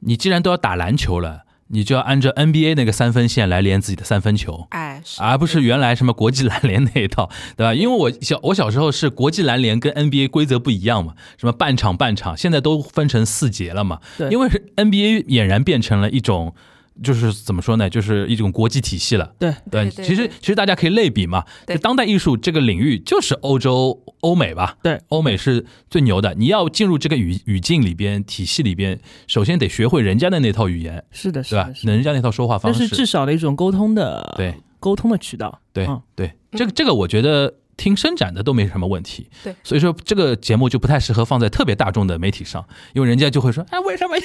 你既然都要打篮球了，你就要按照 NBA 那个三分线来连自己的三分球。哎，是而不是原来什么国际篮联那一套，对吧？因为我小我小时候是国际篮联跟 NBA 规则不一样嘛，什么半场半场，现在都分成四节了嘛。对因为是 NBA 俨然变成了一种，就是怎么说呢，就是一种国际体系了。对对对其实其实大家可以类比嘛，对就当代艺术这个领域就是欧洲欧美吧，对，欧美是最牛的。你要进入这个语语境里边、体系里边，首先得学会人家的那套语言，是的，是吧的，？是的人家那套说话方式，这是至少的一种沟通的对沟通的渠道。对、嗯对，这个这个我觉得听伸展的都没什么问题。对，所以说这个节目就不太适合放在特别大众的媒体上，因为人家就会说，哎，为什么你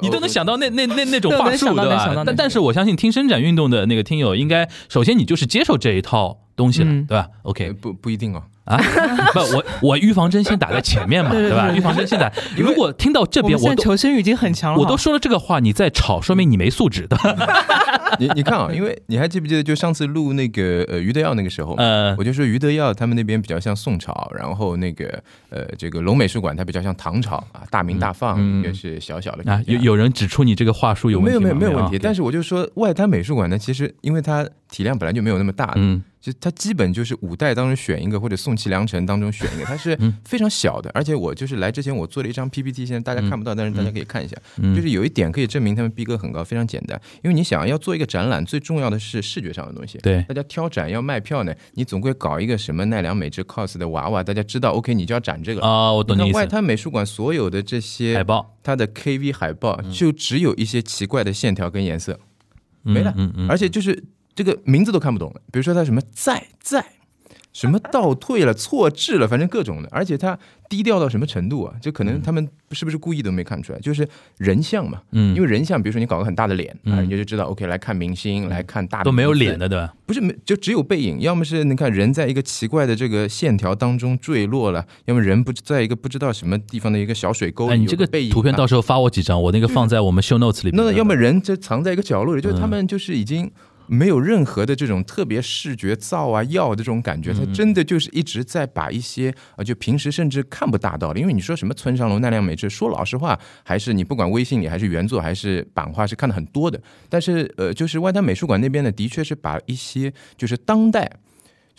你都能想到那那那那种话术，对吧能想到？但但是我相信听伸展运动的那个听友，应该首先你就是接受这一套东西了，嗯对吧呃？OK 不不一定哦。啊，不，我我预防针先打在前面嘛，对吧？预防针先打。如果听到这边，我们现在我都求生欲已经很强了，我都说了这个话，你再吵，说明你没素质的。你你看啊，因为你还记不记得，就上次录那个呃余德耀那个时候，呃。我就说余德耀他们那边比较像宋朝，然后那个呃这个龙美术馆它比较像唐朝啊，大明大放，嗯。嗯一个是小小的啊，有有人指出你这个话术有问没有题没有没有问题，啊但是我就说外滩美术馆呢，其实因为它体量本来就没有那么大，嗯。就它基本就是五代当中选一个，或者宋齐梁陈当中选一个，它是嗯非常小的。而且我就是来之前我做了一张 PPT，现在大家看不到，但是大家可以看一下，嗯，就是有一点可以证明他们逼格很高，非常简单。因为你想要做一个展览，最重要的是视觉上的东西。对大家挑展要卖票呢，你总归搞一个什么奈良美智 cos 的娃娃，大家知道 OK，你就要展这个。啊，我懂你意思。外滩美术馆所有的这些海报它的 KV 海报，就只有一些奇怪的线条跟颜色，没了而且就是这个名字都看不懂了。比如说他什么在在，什么倒退了、错置了，反正各种的，而且他低调到什么程度啊？就可能他们是不是故意都没看出来，就是人像嘛，嗯，因为人像，比如说你搞个很大的脸嗯。啊，人家就知道 OK 来看明星，来看大都没有脸的，对吧？不是没就只有背影，要么是你看人在一个奇怪的这个线条当中坠落了，要么人不在一个不知道什么地方的一个小水沟里，哎，你这个背影啊。图片到时候发我几张，我那个放在我们 show notes 里面。那要么人就藏在一个角落里，就是他嗯们就是已经没有任何的这种特别视觉造啊要的这种感觉，他嗯真的就是一直在把一些啊，就平时甚至看不大到的，因为你说什么村上隆、奈良美智，说老实话，还是你不管微信里还是原作还是版画是看的很多的，但是呃，就是外滩美术馆那边呢，的确是把一些就是当代。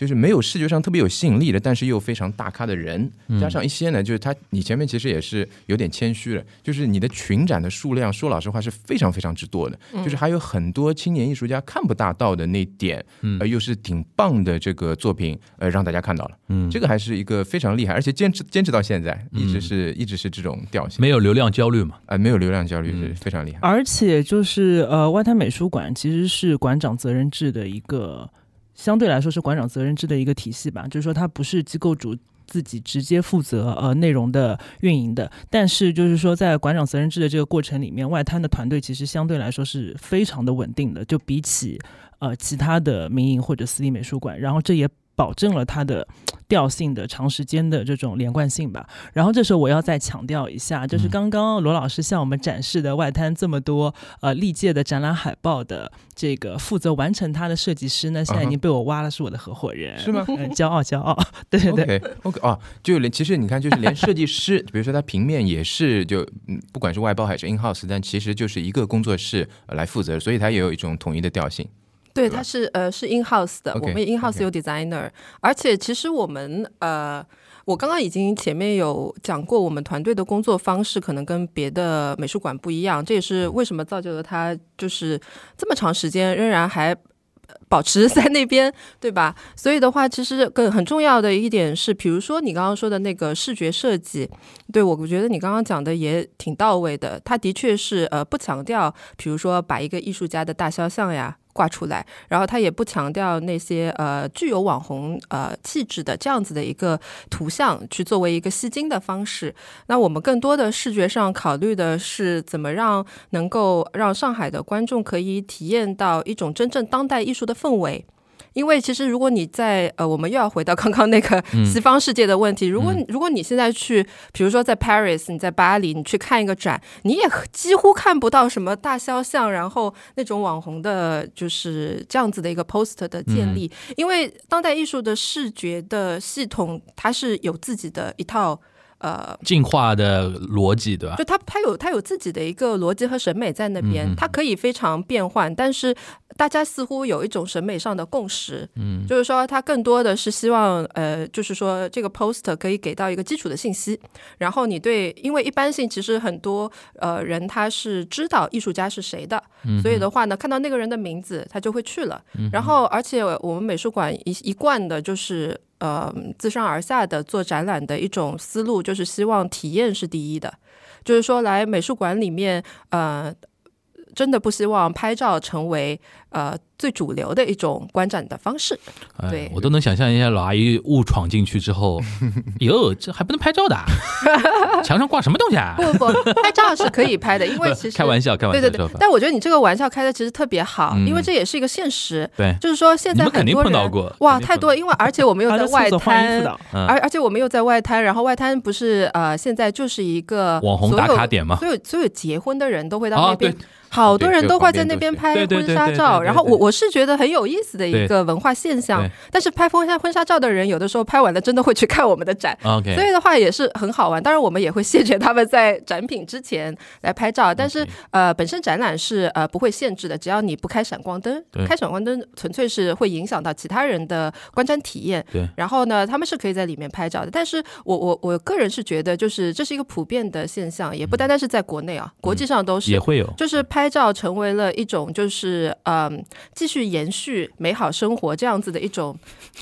就是没有视觉上特别有吸引力的，但是又非常大咖的人，加上一些呢，就是他，你前面其实也是有点谦虚了，就是你的群展的数量，说老实话是非常非常之多的，就是还有很多青年艺术家看不大到的那点，呃，又是挺棒的这个作品，呃，让大家看到了，嗯。这个还是一个非常厉害，而且坚持坚持到现在，一直是、一直是这种调性，没有流量焦虑嘛？呃，没有流量焦虑是非常厉害。而且就是呃，外滩美术馆其实是馆长责任制的一个，相对来说是馆长责任制的一个体系吧，就是说它不是机构主。自己直接负责呃内容的运营的，但是就是说在馆长责任制的这个过程里面，外滩的团队其实相对来说是非常的稳定的，就比起呃其他的民营或者私立美术馆，然后这也保证了它的调性的长时间的这种连贯性吧。然后这时候我要再强调一下，就是嗯刚刚罗老师向我们展示的外滩这么多呃历届的展览海报的这个负责完成它的设计师呢，现在已经被我挖了，是我的合伙人，是吗嗯，骄傲骄傲，对 对对。OK OK 哦，就连其实你看，就是连设计师，比如说他平面也是就嗯，不管是外包还是 in house，但其实就是一个工作室呃来负责，所以它也有一种统一的调性。对，它是呃是 in house 的我们 in house 有 designer，而且其实我们呃。我刚刚已经前面有讲过，我们团队的工作方式可能跟别的美术馆不一样，这也是为什么造就了他就是这么长时间仍然还保持 在那边，对吧？所以的话，其实更很重要的一点是，比如说你刚刚说的那个视觉设计，对我觉得你刚刚讲的也挺到位的。他的确是呃不强调，比如说把一个艺术家的大肖像呀挂出来，然后他也不强调那些呃具有网红呃气质的这样子的一个图像去作为一个吸睛的方式。那我们更多的视觉上考虑的是怎么让能够让上海的观众可以体验到一种真正当代艺术的氛围。因为其实，如果你在呃，我们又要回到刚刚那个西方世界的问题。如果如果你现在去，比如说在 Paris，你在巴黎，你去看一个展，你也几乎看不到什么大肖像，然后那种网红的，就是这样子的一个 poster 的建立。因为当代艺术的视觉的系统，它是有自己的一套呃进化的逻辑，对吧？就他他有他有自己的一个逻辑和审美在那边，他可以非常变换，但是大家似乎有一种审美上的共识，嗯，就是说他更多的是希望呃，就是说这个 poster 可以给到一个基础的信息，然后你对，因为一般性其实很多呃人他是知道艺术家是谁的，所以的话呢，看到那个人的名字他就会去了，然后而且我们美术馆一一贯的就是。呃，自上而下的做展览的一种思路，就是希望体验是第一的，就是说来美术馆里面，呃，真的不希望拍照成为呃最主流的一种观展的方式。哎对，我都能想象一下老阿姨误闯进去之后，哟，这还不能拍照的啊，墙上挂什么东西啊？不不不，拍照是可以拍的，因为 其实开玩笑，开玩笑对对对。但我觉得你这个玩笑开的其实特别好，嗯。因为这也是一个现实。对，就是说，现在肯定很多人碰到过哇，太多，因为而且我们又在外滩，而而且我们又在外滩，然后外滩不是呃，现在就是一个网红打卡点嘛所有所有结婚的人都会到啊那边对，好多人都会在那边拍对对对对婚纱照，对对然后我我是觉得很有意思的一个文化现象。但是拍婚纱婚纱照的人，有的时候拍完了真的会去看我们的展所以的话也是很好玩。当然，我们也会谢绝他们在展品之前来拍照，但是呃，本身展览是呃不会限制的，只要你不开闪光灯，开闪光灯纯粹是会影响到其他人的观展体验。对然后呢，他们是可以在里面拍照的。但是我我我个人是觉得，就是这是一个普遍的现象，也不单单是在国内啊，国际上都是也会有，就是拍照成为了一种就是嗯继续延续美好生活这样子的一种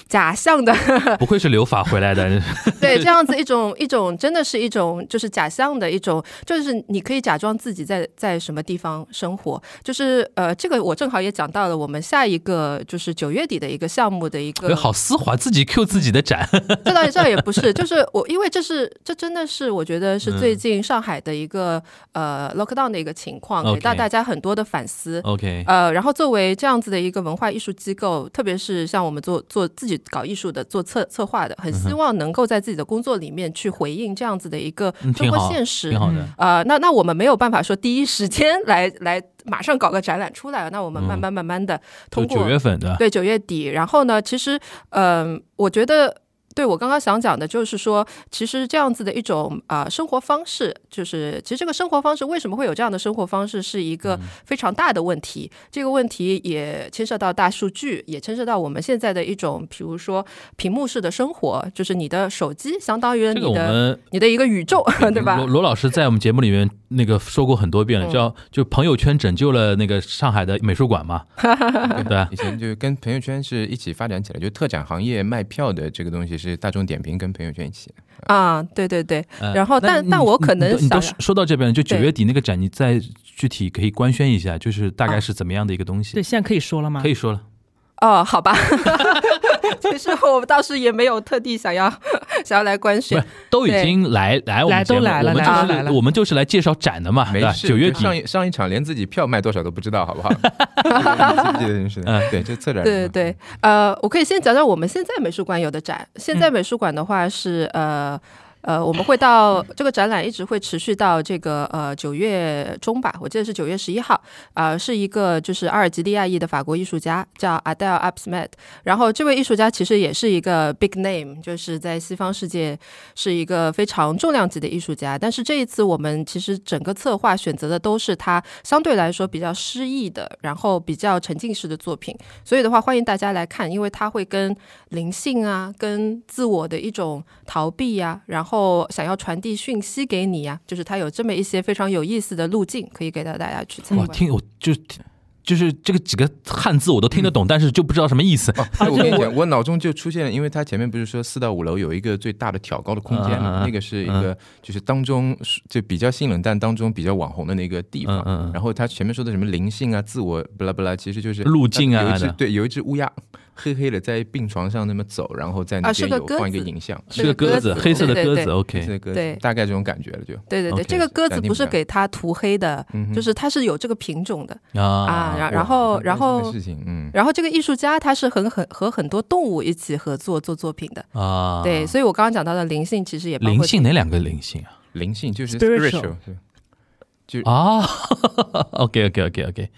假象的，不愧是留法回来的，对，这样子一种一种真的是一种就是假象的一种，就是你可以假装自己在在什么地方生活，就是呃，这个我正好也讲到了我们下一个就是九月底的一个项目的一个，好丝滑，自己 Q 自己的展，这倒这倒也不是，就是我因为这是这真的是我觉得是最近上海的一个呃 lockdown 的一个情况，给大大家很多的反思。OK，呃，然后作为这样子的一个文化艺术机构，特别是像我们做做自己搞艺术的、做策策划的，很希望能够在自己的工作里面去回应这样子的一个嗯，生活挺好，现实。挺好的。呃，那那我们没有办法说第一时间来来马上搞个展览出来，那我们慢慢慢慢的通过、九月份的，对九月底，然后呢，其实嗯、我觉得。对我刚刚想讲的就是说，其实这样子的一种啊、生活方式，就是其实这个生活方式为什么会有这样的生活方式，是一个非常大的问题。这个问题也牵涉到大数据，也牵涉到我们现在的一种，比如说屏幕式的生活，就是你的手机相当于我你的、们你的一个宇宙，对吧罗？罗老师在我们节目里面那个说过很多遍了，嗯叫就朋友圈拯救了那个上海的美术馆嘛，对吧？以前就跟朋友圈是一起发展起来，就特展行业卖票的这个东西是大众点评跟朋友圈一起的。啊，对对对，呃然后但但我可能你说到这边，就九月底那个展，你再具体可以官宣一下，就是大概啊是怎么样的一个东西对，？现在可以说了吗？可以说了，哦，好吧，其实我倒是也没有特地想要想要来官不宣是，都已经来来我们来都节目来了我们就是我们就是来介绍展的嘛，对吧？没事，九月底，上一上一场连自己票卖多少都不知道，好不好？你记不记得真是的？嗯对，就策展对对对，呃，我可以先讲讲我们现在美术馆有的展。现在美术馆的话是、呃。呃，我们会到这个展览一直会持续到这个呃九月中吧，我记得是九月十一号，啊、是一个就是阿尔及利亚裔的法国艺术家叫 Adele Absmet，然后这位艺术家其实也是一个 big name，就是在西方世界是一个非常重量级的艺术家，但是这一次我们其实整个策划选择的都是他相对来说比较诗意的，然后比较沉浸式的作品，所以的话欢迎大家来看，因为他会跟灵性啊、跟自我的一种逃避呀、然后想要传递讯息给你呀、就是它有这么一些非常有意思的路径，可以给到大家去参观。我。听我就就是这个几个汉字我都听得懂，但是就不知道什么意思。我我跟你讲，我脑中就出现了，因为他前面不是说四到五楼有一个最大的挑高的空间嘛，嗯那个是一个就是当中就比较性冷淡当中比较网红的那个地方。嗯嗯嗯然后他前面说的什么灵性啊、自我不拉不拉，其实就是路径啊有一只对，有一只乌鸦黑黑的在病床上那么走，然后在那啊是个边有放一个影像，是个鸽子，黑色的鸽子。OK，这个对。大概这种感觉了就。对对对这个鸽子不是给它涂黑的，嗯就是它是有这个品种的。啊。啊，然然后然后嗯，然后这个艺术家他是很很和很多动物一起合作做作品的，啊，对，所以我刚刚讲到的灵性其实也包括灵性哪两个灵性啊？灵性就是 Spiritual 就啊，OK OK OK OK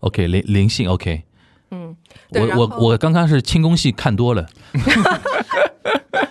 OK 灵灵性 OK，嗯，对我我我刚刚是轻功戏看多了，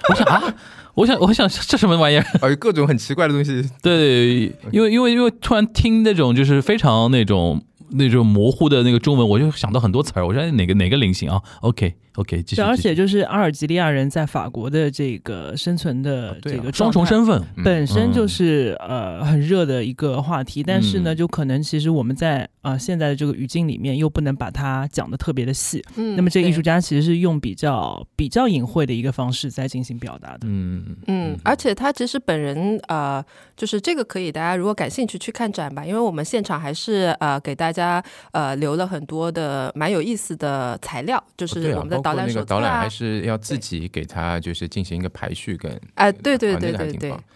我想啊，我想我想这什么玩意儿？啊，各种很奇怪的东西，对，因为因为因为突然听那种就是非常那种那种模糊的那个中文，我就想到很多词儿，我说哎哪个哪个菱形啊？OK OK，继续，，而且就是阿尔及利亚人在法国的这个生存的这个双重身份，嗯本身就嗯是、呃很热的一个话题，但是呢，嗯就可能其实我们在啊、呃现在的这个语境里面又不能把它讲的特别的细。嗯，那么这个艺术家其实是用比较比较隐晦的一个方式在进行表达的。嗯嗯，而且他其实本人呃，就是这个可以大家如果感兴趣去看展吧，因为我们现场还是呃给大家呃留了很多的蛮有意思的材料，就是我们的导览手册啊个导览还，是要自己给他就是进行一个排序跟哎，对对对对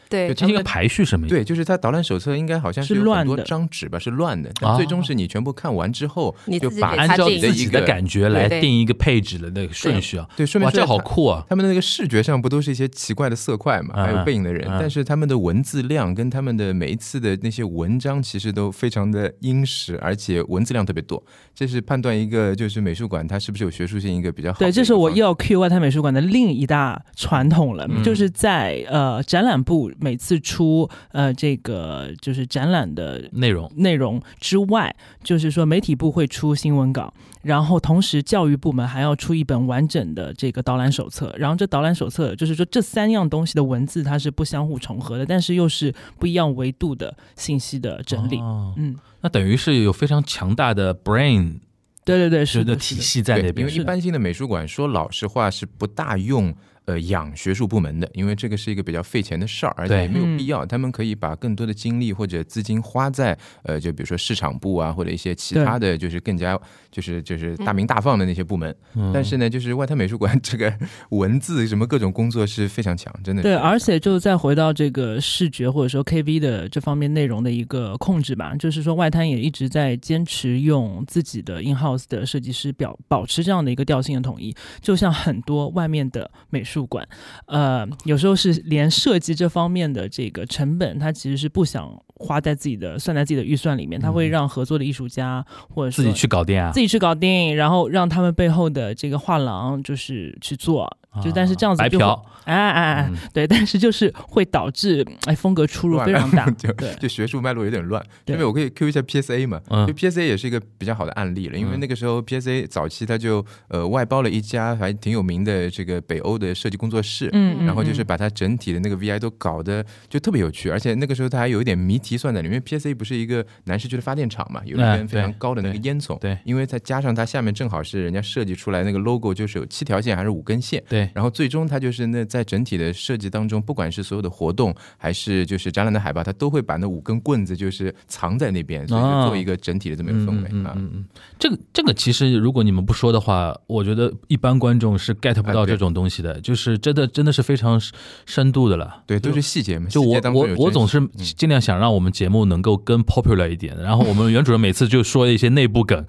对进行一个排序什么意思？对，就是他导览手册应该好像是有很多乱的张纸吧，是乱的，但啊最终是你全部看完之后，你就把按照给它定自己的感觉来定一个配置的那个顺序啊。对，顺便哇，这好酷啊！他们的那个视觉上不都是一些奇怪的色块嘛，嗯还有背影的人，嗯但是他们的文字量跟他们的每一次的那些文章其实都非常的殷实，而且文字量特别多。这是判断一个就是美术馆它是不是有学术性一个比较好对。这是我又要 Q 外滩美术馆的另一大传统了，嗯就是在呃展览部每次出呃这个就是展览的内容内容之外，就是说媒体部会出新闻稿，然后同时教育部门还要出一本完整的这个导览手册，然后这导览手册就是说这三样东西的文字它是不相互重合的，但是又是不一样维度的信息的整理。哦嗯，那等于是有非常强大的 brain 对对对，是的的体系在那边因为。一般性的美术馆，说老实话是不大用。呃，养学术部门的，因为这个是一个比较费钱的事儿，而且也没有必要。他们可以把更多的精力或者资金花在呃，就比如说市场部啊，或者一些其他的就是更加就是就是大名大放的那些部门。嗯但是呢，就是外滩美术馆 这个文字什么各种工作是非常强，真的对，而且就再回到这个视觉或者说 KV 的这方面内容的一个控制吧，就是说外滩也一直在坚持用自己的 in house 的设计师表保持这样的一个调性的统一，就像很多外面的美术不管，呃，有时候是连设计这方面的这个成本，他其实是不想花在自己的算在自己的预算里面，他会让合作的艺术家或者说自己去搞定啊。自，己去搞定，然后让他们背后的这个画廊就是去做，就但是这样子白嫖，哎哎哎，嗯。对，但是就是会导致哎风格出入乱。非常大，就对。就学术脉络有点乱。对。因为我可以 Q 一下 PSA 嘛，嗯。就 PSA 也是一个比较好的案例了。因为嗯。那个时候 PSA 早期他就呃外包了一家还挺有名的这个北欧的设计工作室，嗯，然后就是嗯把它整体的那个 VI 都搞得就特别有趣，而且那个时候它还有一点谜题算在里面。因为 PSA 不是一个南市区的发电厂嘛，有一哎根非常高的那个烟囱，对因为再加上它下面正好是人家设计出来那个 logo，就是有七条线还是五根线。对，然后最终它就是那在整体的设计当中，不管是所有的活动还是就是展览的海报，它都会把那五根棍子就是藏在那边，所以就做一个整体的这么一个氛围啊。嗯嗯嗯，这个这个其实如果你们不说的话，我觉得一般观众是 get 不到这种东西的，就是真的真的是非常深度的了。对，都是细节嘛。就我我我总是尽量想让我们节目能够更 popular 一点，然后我们袁主任每次就说一些内部梗，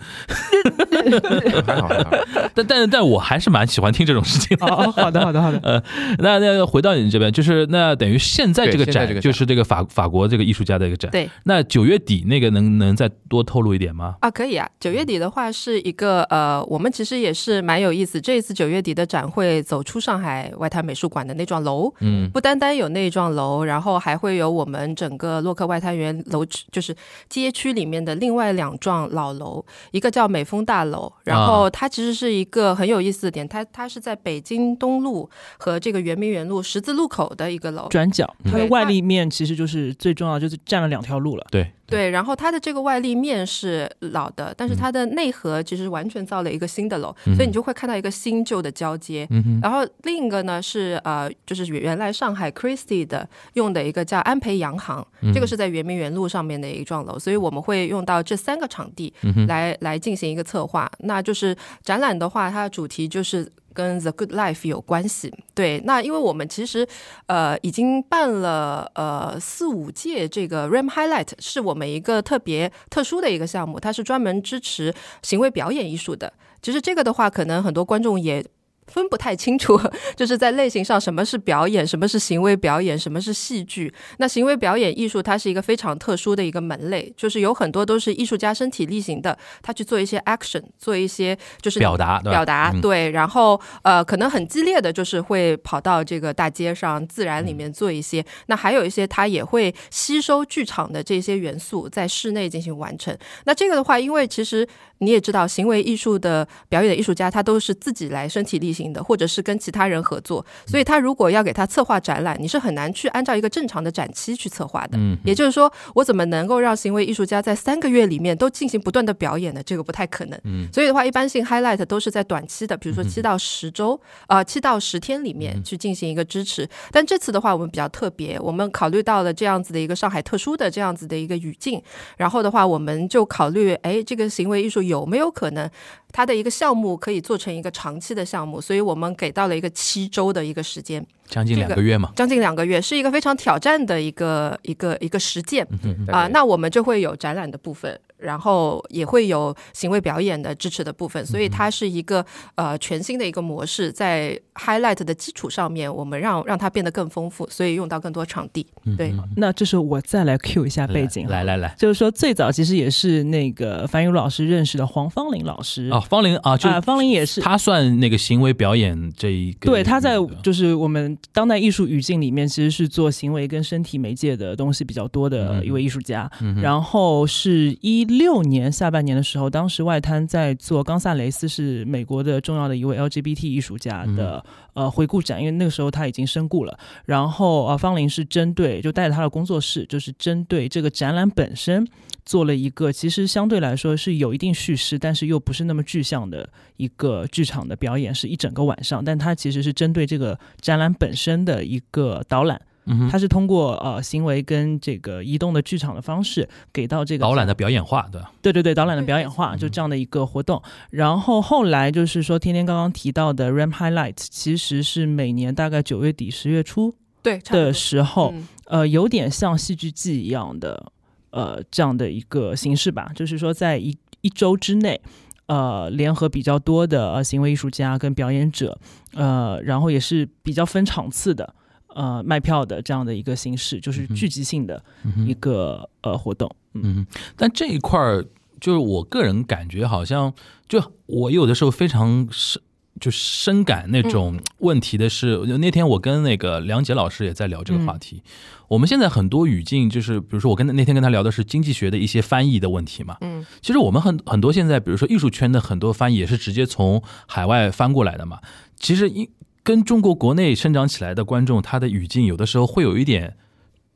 还 好还好。但但但我还是蛮喜欢听这种事情的。哦，哦好的，好的，好的，呃，那那回到你这边，就是那等于现在这个展对现在这个展就是这个法法国这个艺术家的一个展。对那九月底那个能能再多透露一点吗？啊，可以啊。九月底的话是一个呃，我们其实也是蛮有意思。这一次九月底的展会走出上海外滩美术馆的那幢楼，嗯不单单有那幢楼，然后还会有我们整个洛克外太原楼区，就是街区里面的另外两幢老楼，一个叫美丰大楼，然后它其实是一个很有意思的点，它它是在北京东路和这个圆明园路十字路口的一个楼。转角，它的外立面其实就是最重要，就是占了两条路了。对，对，然后它的这个外立面是老的，但是它的内核其实完全造了一个新的楼，嗯所以你就会看到一个新旧的交接。嗯，然后另一个呢是呃，就是原来上海 Christie 的用的一个叫安培洋行，嗯这个是在圆明园路上面的一幢楼，所以我们会用到这三个场地来、来进行一个策划。那就是展览的话，它的主题就是。跟 The Good Life 有关系，对。那因为我们其实呃已经办了呃四五届这个 Ram Highlight，是我们一个特别特殊的一个项目，它是专门支持行为表演艺术的。其实这个的话，可能很多观众也分不太清楚，就是在类型上什么是表演，什么是行为表演，什么是戏剧。那行为表演艺术它是一个非常特殊的一个门类，就是有很多都是艺术家身体力行的，他去做一些 action，做一些就是表达表达嗯对，然后呃可能很激烈的就是会跑到这个大街上自然里面做一些，那还有一些他也会吸收剧场的这些元素在室内进行完成。那这个的话，因为其实你也知道，行为艺术的表演的艺术家，他都是自己来身体力行的，或者是跟其他人合作，所以他如果要给他策划展览，你是很难去按照一个正常的展期去策划的。嗯也就是说，我怎么能够让行为艺术家在三个月里面都进行不断的表演呢？这个不太可能。嗯所以的话，一般性 highlight 都是在短期的，比如说七到十周，呃，七到十天里面去进行一个支持。但这次的话，我们比较特别，我们考虑到了这样子的一个上海特殊的这样子的一个语境，然后的话，我们就考虑，哎，这个行为艺术有没有可能它的一个项目可以做成一个长期的项目？所以我们给到了一个七周的一个时间，将近两个月嘛。将近两个月，是一个非常挑战的一个一个一个实践。啊、那我们就会有展览的部分，然后也会有行为表演的支持的部分，所以它是一个呃全新的一个模式，在 highlight 的基础上面，我们让让它变得更丰富，所以用到更多场地。对，那这时候我再来 cue 一下背景，来来来，就是说最早其实也是那个樊云茹老师认识的黄芳玲老师啊，方玲啊，就啊，芳玲也是。他算那个行为表演这一个，对，他在就是我们当代艺术语境里面，其实是做行为跟身体媒介的东西比较多的一位艺术家。嗯哼然后是一六年下半年的时候，当时外滩在做冈萨雷斯是美国的重要的一位 LGBT 艺术家的、呃回顾展，因为那个时候他已经身故了。然后呃，方林是针对就带着他的工作室，就是针对这个展览本身做了一个其实相对来说是有一定叙事，但是又不是那么具象的一个剧场的表演，是一整个晚上，但它其实是针对这个展览本身的一个导览。它是通过呃行为跟这个移动的剧场的方式给到这个导览的表演化，对吧？对对对，导览的表演嗯化就这样的一个活动。然后后来就是说，天天刚刚提到的 Ram Highlight，其实是每年大概九月底十月初对，的时候，嗯呃，有点像戏剧季一样的呃这样的一个形式吧，就是说在一一周之内。呃，联合比较多的呃行为艺术家跟表演者，呃，然后也是比较分场次的，呃，卖票的这样的一个形式，就是聚集性的一个、呃活动。嗯嗯，但这一块儿，就是我个人感觉好像，就我有的时候非常深。就深感那种问题的是，那天我跟那个梁杰老师也在聊这个话题。我们现在很多语境，就是比如说我跟那天跟他聊的是经济学的一些翻译的问题嘛。嗯其实我们很很多现在，比如说艺术圈的很多翻译也是直接从海外翻过来的嘛。其实一跟中国国内生长起来的观众，他的语境有的时候会有一点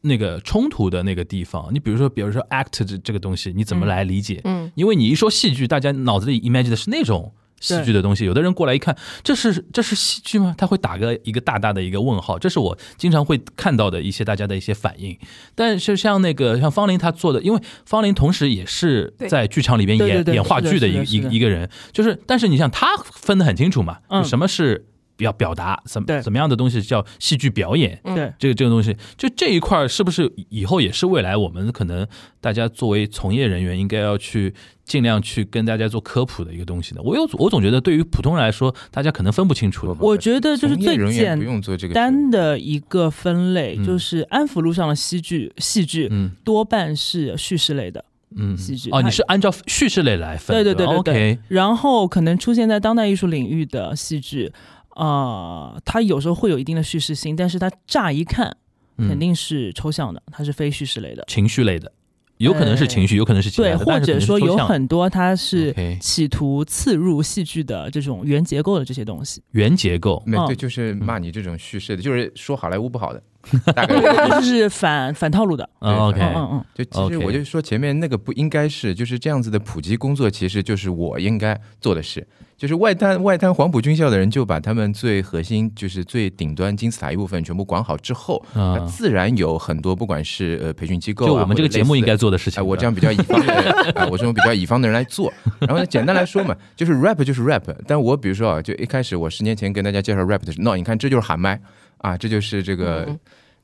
那个冲突的那个地方。你比如说，比如说 act 这这个东西，你怎么来理解？嗯因为你一说戏剧，大家脑子里 imagine 的是那种戏剧的东西。有的人过来一看，这是这是戏剧吗？他会打个一个大大的一个问号。这是我经常会看到的一些大家的一些反应。但是像那个像方林他做的，因为方林同时也是在剧场里边演演话剧的一个一一个人，就是但是你像他分得很清楚嘛，什么是表表达，怎对。么怎么样的东西叫戏剧表演。嗯。对，这个这个东西，就这一块儿是不是以后也是未来我们可能大家作为从业人员应该要去尽量去跟大家做科普的一个东西呢？我有我总觉得对于普通人来说，大家可能分不清楚。的。我觉得就是最从业人员不简用做这个单的一个分类，嗯就是安福路上的戏剧，戏剧嗯。多半是叙事类的，嗯。哦，戏剧。哦你是按照叙事类来分，对对对对对。OK，然后可能出现在当代艺术领域的戏剧，呃，它有时候会有一定的叙事性，但是它乍一看嗯。肯定是抽象的，它是非叙事类的。情绪类的，有可能是情绪，有可能是对，或者说有很多它是企图刺入戏剧的这种原结构的这些东西，原结构，没对，嗯就是骂你这种叙事的，就是说好莱坞不好的，大概就 是反反套路的。嗯 OK，嗯嗯嗯，就其实我就说前面那个不应该是，就是这样子的普及工作，其实就是我应该做的事。就是外滩外滩黄埔军校的人就把他们最核心，就是最顶端金字塔一部分全部管好之后，自然有很多不管是呃培训机构啊，就我们这个节目应该做的事情。哎，我这样比较乙方的人，啊，我这种比较乙方的人来做。然后呢，简单来说嘛，就是 rap 就是 rap。但我比如说啊，就一开始我十年前跟大家介绍 rap 的时候，那你看这就是喊麦啊，这就是这个。嗯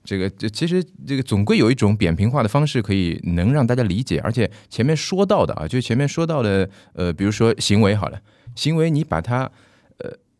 这个这其实这个总归有一种扁平化的方式可以能让大家理解，而且前面说到的啊，就前面说到的呃，比如说行为好了，行为你把它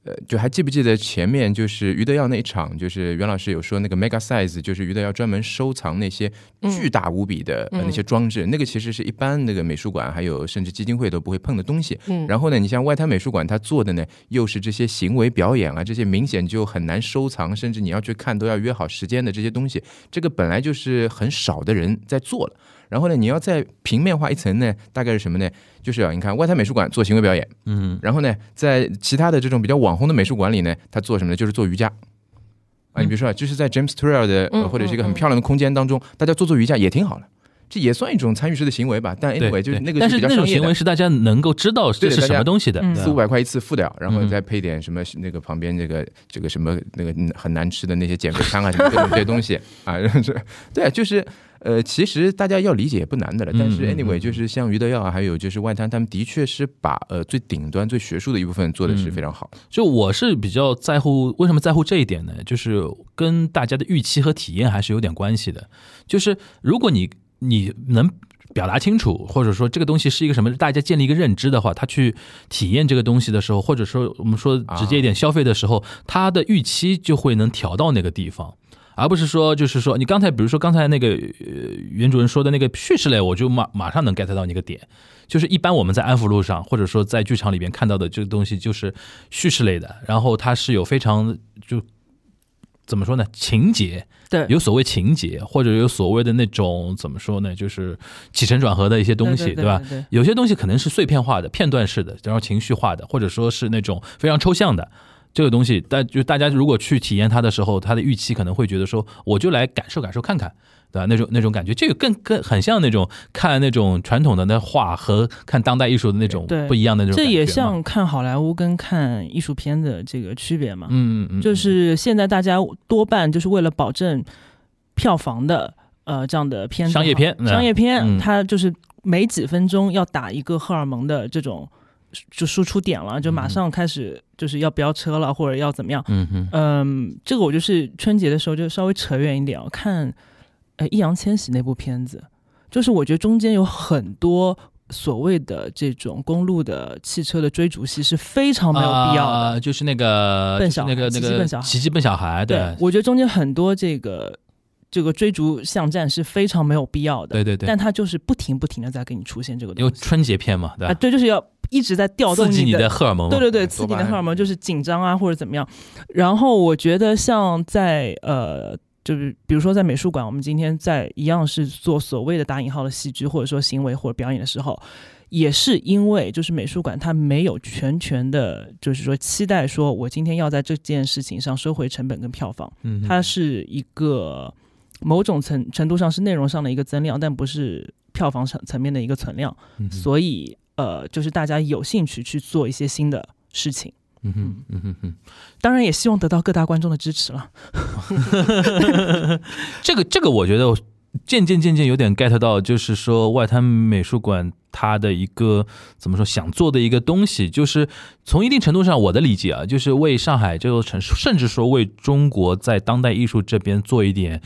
呃呃，就还记不记得前面就是余德耀那一场，就是袁老师有说那个 mega size，就是余德耀专门收藏那些巨大无比的、呃嗯那些装置，那个其实是一般那个美术馆还有甚至基金会都不会碰的东西。嗯，然后呢，你像外滩美术馆，他做的呢又是这些行为表演啊，这些明显就很难收藏，甚至你要去看都要约好时间的这些东西，这个本来就是很少的人在做了。然后呢，你要再平面化一层呢，大概是什么呢？就是啊，你看外滩美术馆做行为表演，嗯然后呢，在其他的这种比较网红的美术馆里呢，他做什么呢？就是做瑜伽。啊，你比如说啊，就是在 James Turrell 的、呃嗯或者是一个很漂亮的空间当中，大家做做瑜伽也挺好的，这也算一种参与式的行为吧。但对 anyway，就是那个但是那种比较商业的行为是大家能够知道这是什么东西的，嗯四五百块一次付掉，然后嗯再配点什么那个旁边这个这个什么那个很难吃的那些减肥餐啊什么各种这些东西啊，是，对，就是呃，其实大家要理解也不难的了。但是 anyway，嗯就是像余德耀啊，还有就是外滩，他们的确是把呃最顶端最学术的一部分做的是嗯非常好。就我是比较在乎，为什么在乎这一点呢？就是跟大家的预期和体验还是有点关系的。就是如果你你能表达清楚，或者说这个东西是一个什么，大家建立一个认知的话，他去体验这个东西的时候，或者说我们说直接一点消费的时候，他的预期就会能调到那个地方。而不是说，就是说，你刚才比如说刚才那个呃袁主任说的那个叙事类，我就马马上能 get 到那个点。就是一般我们在安福路上，或者说在剧场里边看到的这个东西，就是叙事类的，然后它是有非常就怎么说呢？情节对，有所谓情节，或者有所谓的那种怎么说呢？就是起承转合的一些东西，对吧？？对有些东西可能是碎片化的、片段式的，然后情绪化的，或者说是那种非常抽象的。这个东西，但就大家如果去体验它的时候，他的预期可能会觉得说，我就来感受感受看看，对吧？那种那种感觉，这个更更很像那种看那种传统的那画和看当代艺术的那种不一样的那种这。也像看好莱坞跟看艺术片的这个区别嘛。嗯嗯嗯，就是现在大家多半就是为了保证票房的呃这样的片子，商业片商业片、嗯它就是每几分钟要打一个荷尔蒙的这种就输出点了，就马上开始就是要飙车了，或者要怎么样。嗯哼嗯，这个我就是春节的时候就稍微扯远一点哦，看呃易烊千玺那部片子，就是我觉得中间有很多。所谓的这种公路的汽车的追逐戏是非常没有必要的，啊就是那个笨就是那个那个笨小孩奇迹笨小孩，对我觉得中间很多这个这个追逐巷战是非常没有必要的，对对对，但它就是不停不停的在给你出现这个因东西。为春节片嘛，对啊，对，就是要一直在调动刺激你的的荷尔蒙，对对对，多刺激你的荷尔蒙就是紧张啊，或者怎么样。然后我觉得像在呃，就是比如说在美术馆，我们今天在一样是做所谓的打引号的戏剧，或者说行为或者表演的时候，也是因为就是美术馆它没有全权的，就是说期待说我今天要在这件事情上收回成本跟票房，嗯，它是一个某种程程度上是内容上的一个增量，但不是票房层层面的一个存量。嗯所以呃，就是大家有兴趣去做一些新的事情，嗯哼嗯哼哼，当然也希望得到各大观众的支持了。这个这个我觉得我渐渐渐渐有点 get 到，就是说外滩美术馆它的一个怎么说想做的一个东西，就是从一定程度上我的理解啊，就是为上海这座城市，甚至说为中国在当代艺术这边做一点。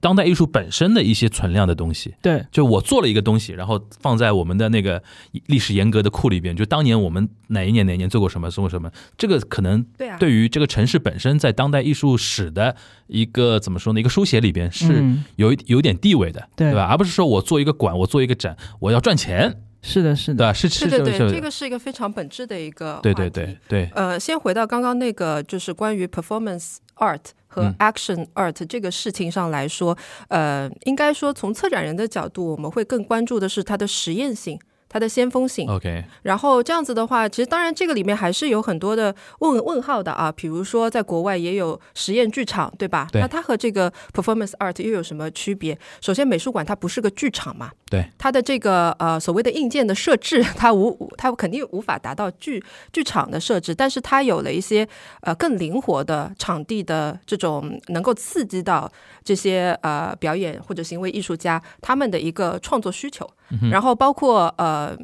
当代艺术本身的一些存量的东西，对，就我做了一个东西，然后放在我们的那个历史严格的库里边。就当年我们哪一年哪一年做过什么，做过什么，这个可能对啊，对于这个城市本身在当代艺术史的一个怎么说呢？一个书写里边是嗯有一有点地位的，对吧？而不是说我做一个馆，我做一个展，我要赚钱，是的，是的，对吧？是是对对对，是是这个是一个非常本质的一个对对对对，呃，先回到刚刚那个，就是关于 performance art 和嗯 action art 这个事情上来说，呃，应该说从策展人的角度，我们会更关注的是它的实验性。它的先锋性，OK，然后这样子的话，其实当然这个里面还是有很多的问问号的啊，比如说在国外也有实验剧场，对吧？对。那它和这个 performance art 又有什么区别？首先，美术馆它不是个剧场嘛，对，它的这个呃所谓的硬件的设置，它无它肯定无法达到剧剧场的设置，但是它有了一些呃更灵活的场地的这种能够刺激到这些呃表演或者行为艺术家他们的一个创作需求，然后包括呃。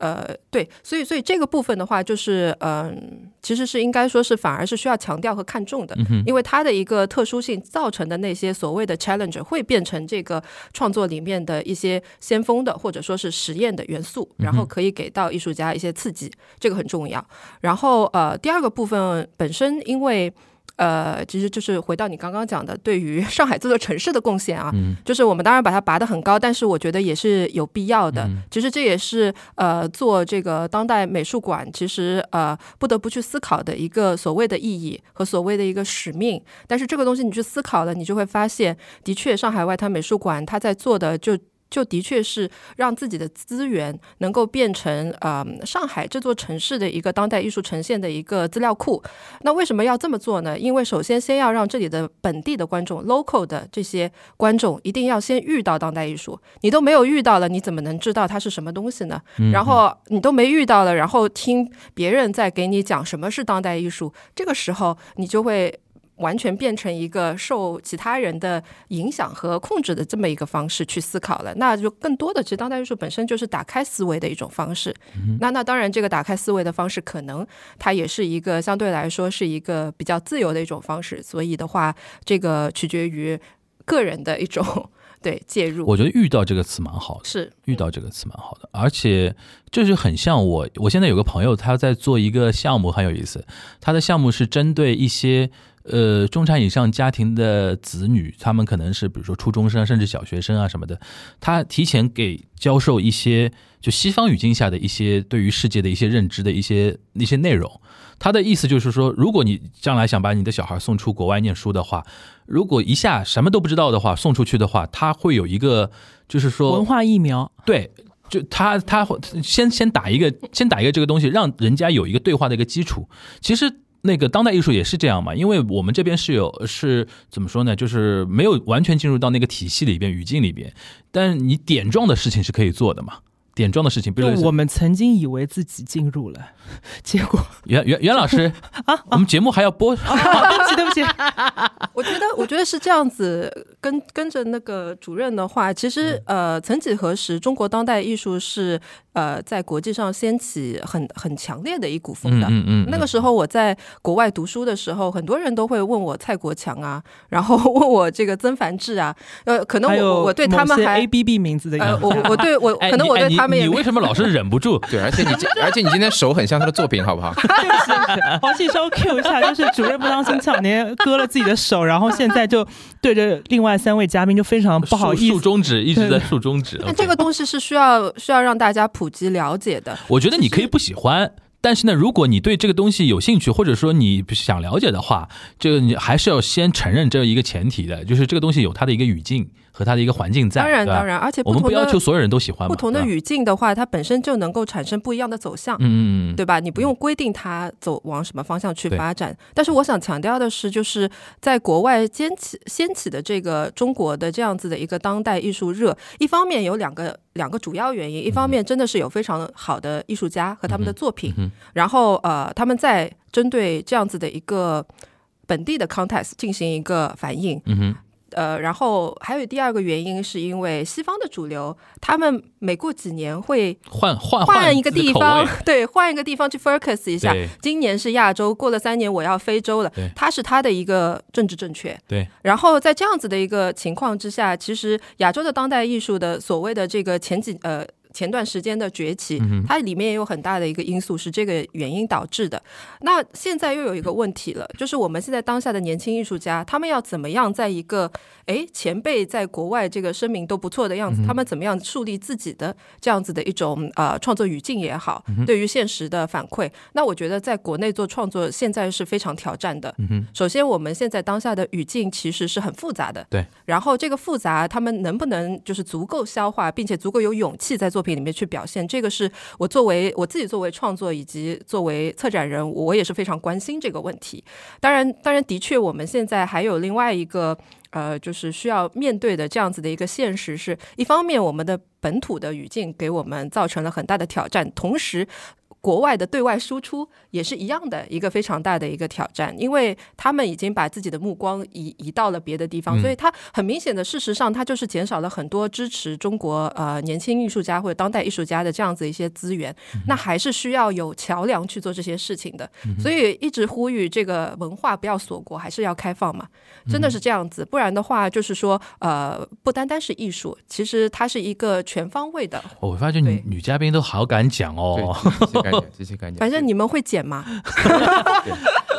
呃，对，所以所以这个部分的话，就是嗯、其实是应该说是反而是需要强调和看重的，因为它的一个特殊性造成的那些所谓的 challenge 会变成这个创作里面的一些先锋的或者说是实验的元素，然后可以给到艺术家一些刺激，这个很重要。然后呃，第二个部分本身因为。呃，其实就是回到你刚刚讲的，对于 上海这座城市的贡献啊，就是我们当然把它拔得很高，但是我觉得也是有必要的。其实这也是呃做这个当代美术馆，其实呃不得不去思考的一个所谓的意义和所谓的一个使命。但是这个东西你去思考了，你就会发现，的确上海外滩美术馆它在做的就。就的确是让自己的资源能够变成呃上海这座城市的一个当代艺术呈现的一个资料库。那为什么要这么做呢？因为首先先要让这里的本地的观众 local 的这些观众一定要先遇到当代艺术，你都没有遇到了，你怎么能知道它是什么东西呢？然后你都没遇到了，然后听别人在给你讲什么是当代艺术，这个时候你就会。完全变成一个受其他人的影响和控制的这么一个方式去思考了，那就更多的其实当代艺术本身就是打开思维的一种方式。那那当然，这个打开思维的方式，可能它也是一个相对来说是一个比较自由的一种方式。所以的话，这个取决于个人的一种 对介入。我觉得“遇到”这个词蛮好的。是遇到这个词蛮好的，而且就是很像我。我现在有个朋友，他在做一个项目，很有意思。他的项目是针对一些呃中产以上家庭的子女，他们可能是比如说初中生甚至小学生啊什么的，他提前给教授一些就西方语境下的一些对于世界的一些认知的一些一些内容。他的意思就是说，如果你将来想把你的小孩送出国外念书的话，如果一下什么都不知道的话，送出去的话，他会有一个就是说文化疫苗，对，就他他会先先打一个先打一个这个东西，让人家有一个对话的一个基础。其实那个当代艺术也是这样嘛，因为我们这边是有是怎么说呢，就是没有完全进入到那个体系里边语境里边，但你点状的事情是可以做的嘛。点状的事情，比如我们曾经以为自己进入了，结果袁袁袁老师 啊，我们节目还要播，对不起对不起，我觉得我觉得是这样子，跟跟着那个主任的话，其实呃，曾几何时，中国当代艺术是呃在国际上掀起很很强烈的一股风的。嗯嗯，那个时候我在国外读书的时候，很多人都会问我蔡国强啊，然后 问我这个曾梵志啊，呃，可能我我对他们还 A B B 名字的，呃，我我对我可能我对他们也你为什么老是忍不住？对，而且你而且你今天手很像他的作品，好不好？黄信稍 Q 一下，就是主任不当心，巧年割了自己的手，然后现在就对着另外三位嘉宾就非常不好意思，竖中指一直在竖中指。那这个东西是需要需要让大家普及了解的。我觉得你可以不喜欢，但是呢，如果你对这个东西有兴趣，或者说你想了解的话，这个你还是要先承认这一个前提的，就是这个东西有它的一个语境。和它的一个环境在，当然当然，而且我们不要求所有人都喜欢。不同的语境的话，它本身就能够产生不一样的走向，嗯嗯，对吧？你不用规定它走往什么方向去发展。但是我想强调的是，就是在国外掀起掀起的这个中国的这样子的一个当代艺术热，一方面有两个两个主要原因，一方面真的是有非常好的艺术家和他们的作品，然后呃，他们在针对这样子的一个本地的 context 进行一个反应，嗯哼。呃，然后还有第二个原因，是因为西方的主流，他们每过几年会换换换一个地方，对，换一个地方去 focus 一下。今年是亚洲，过了三年我要非洲了，它是它的一个政治正确。对。然后在这样子的一个情况之下，其实亚洲的当代艺术的所谓的这个前几呃。前段时间的崛起，它里面也有很大的一个因素是这个原因导致的。那现在又有一个问题了，就是我们现在当下的年轻艺术家，他们要怎么样在一个哎前辈在国外这个声名都不错的样子，他们怎么样树立自己的这样子的一种呃创作语境也好，对于现实的反馈？那我觉得在国内做创作现在是非常挑战的。首先，我们现在当下的语境其实是很复杂的。对。然后这个复杂，他们能不能就是足够消化，并且足够有勇气在做？作品里面去表现，这个是我作为我自己作为创作以及作为策展人，我也是非常关心这个问题。当然，当然，的确，我们现在还有另外一个呃，就是需要面对的这样子的一个现实，是一方面我们的本土的语境给我们造成了很大的挑战，同时。国外的对外输出也是一样的一个非常大的一个挑战，因为他们已经把自己的目光移移到了别的地方，所以它很明显的，事实上它就是减少了很多支持中国呃年轻艺术家或者当代艺术家的这样子一些资源。那还是需要有桥梁去做这些事情的，所以一直呼吁这个文化不要锁国，还是要开放嘛，真的是这样子，不然的话就是说呃不单单是艺术，其实它是一个全方位的。我发现女女嘉宾都好敢讲哦。这些概念，反正你们会剪吗？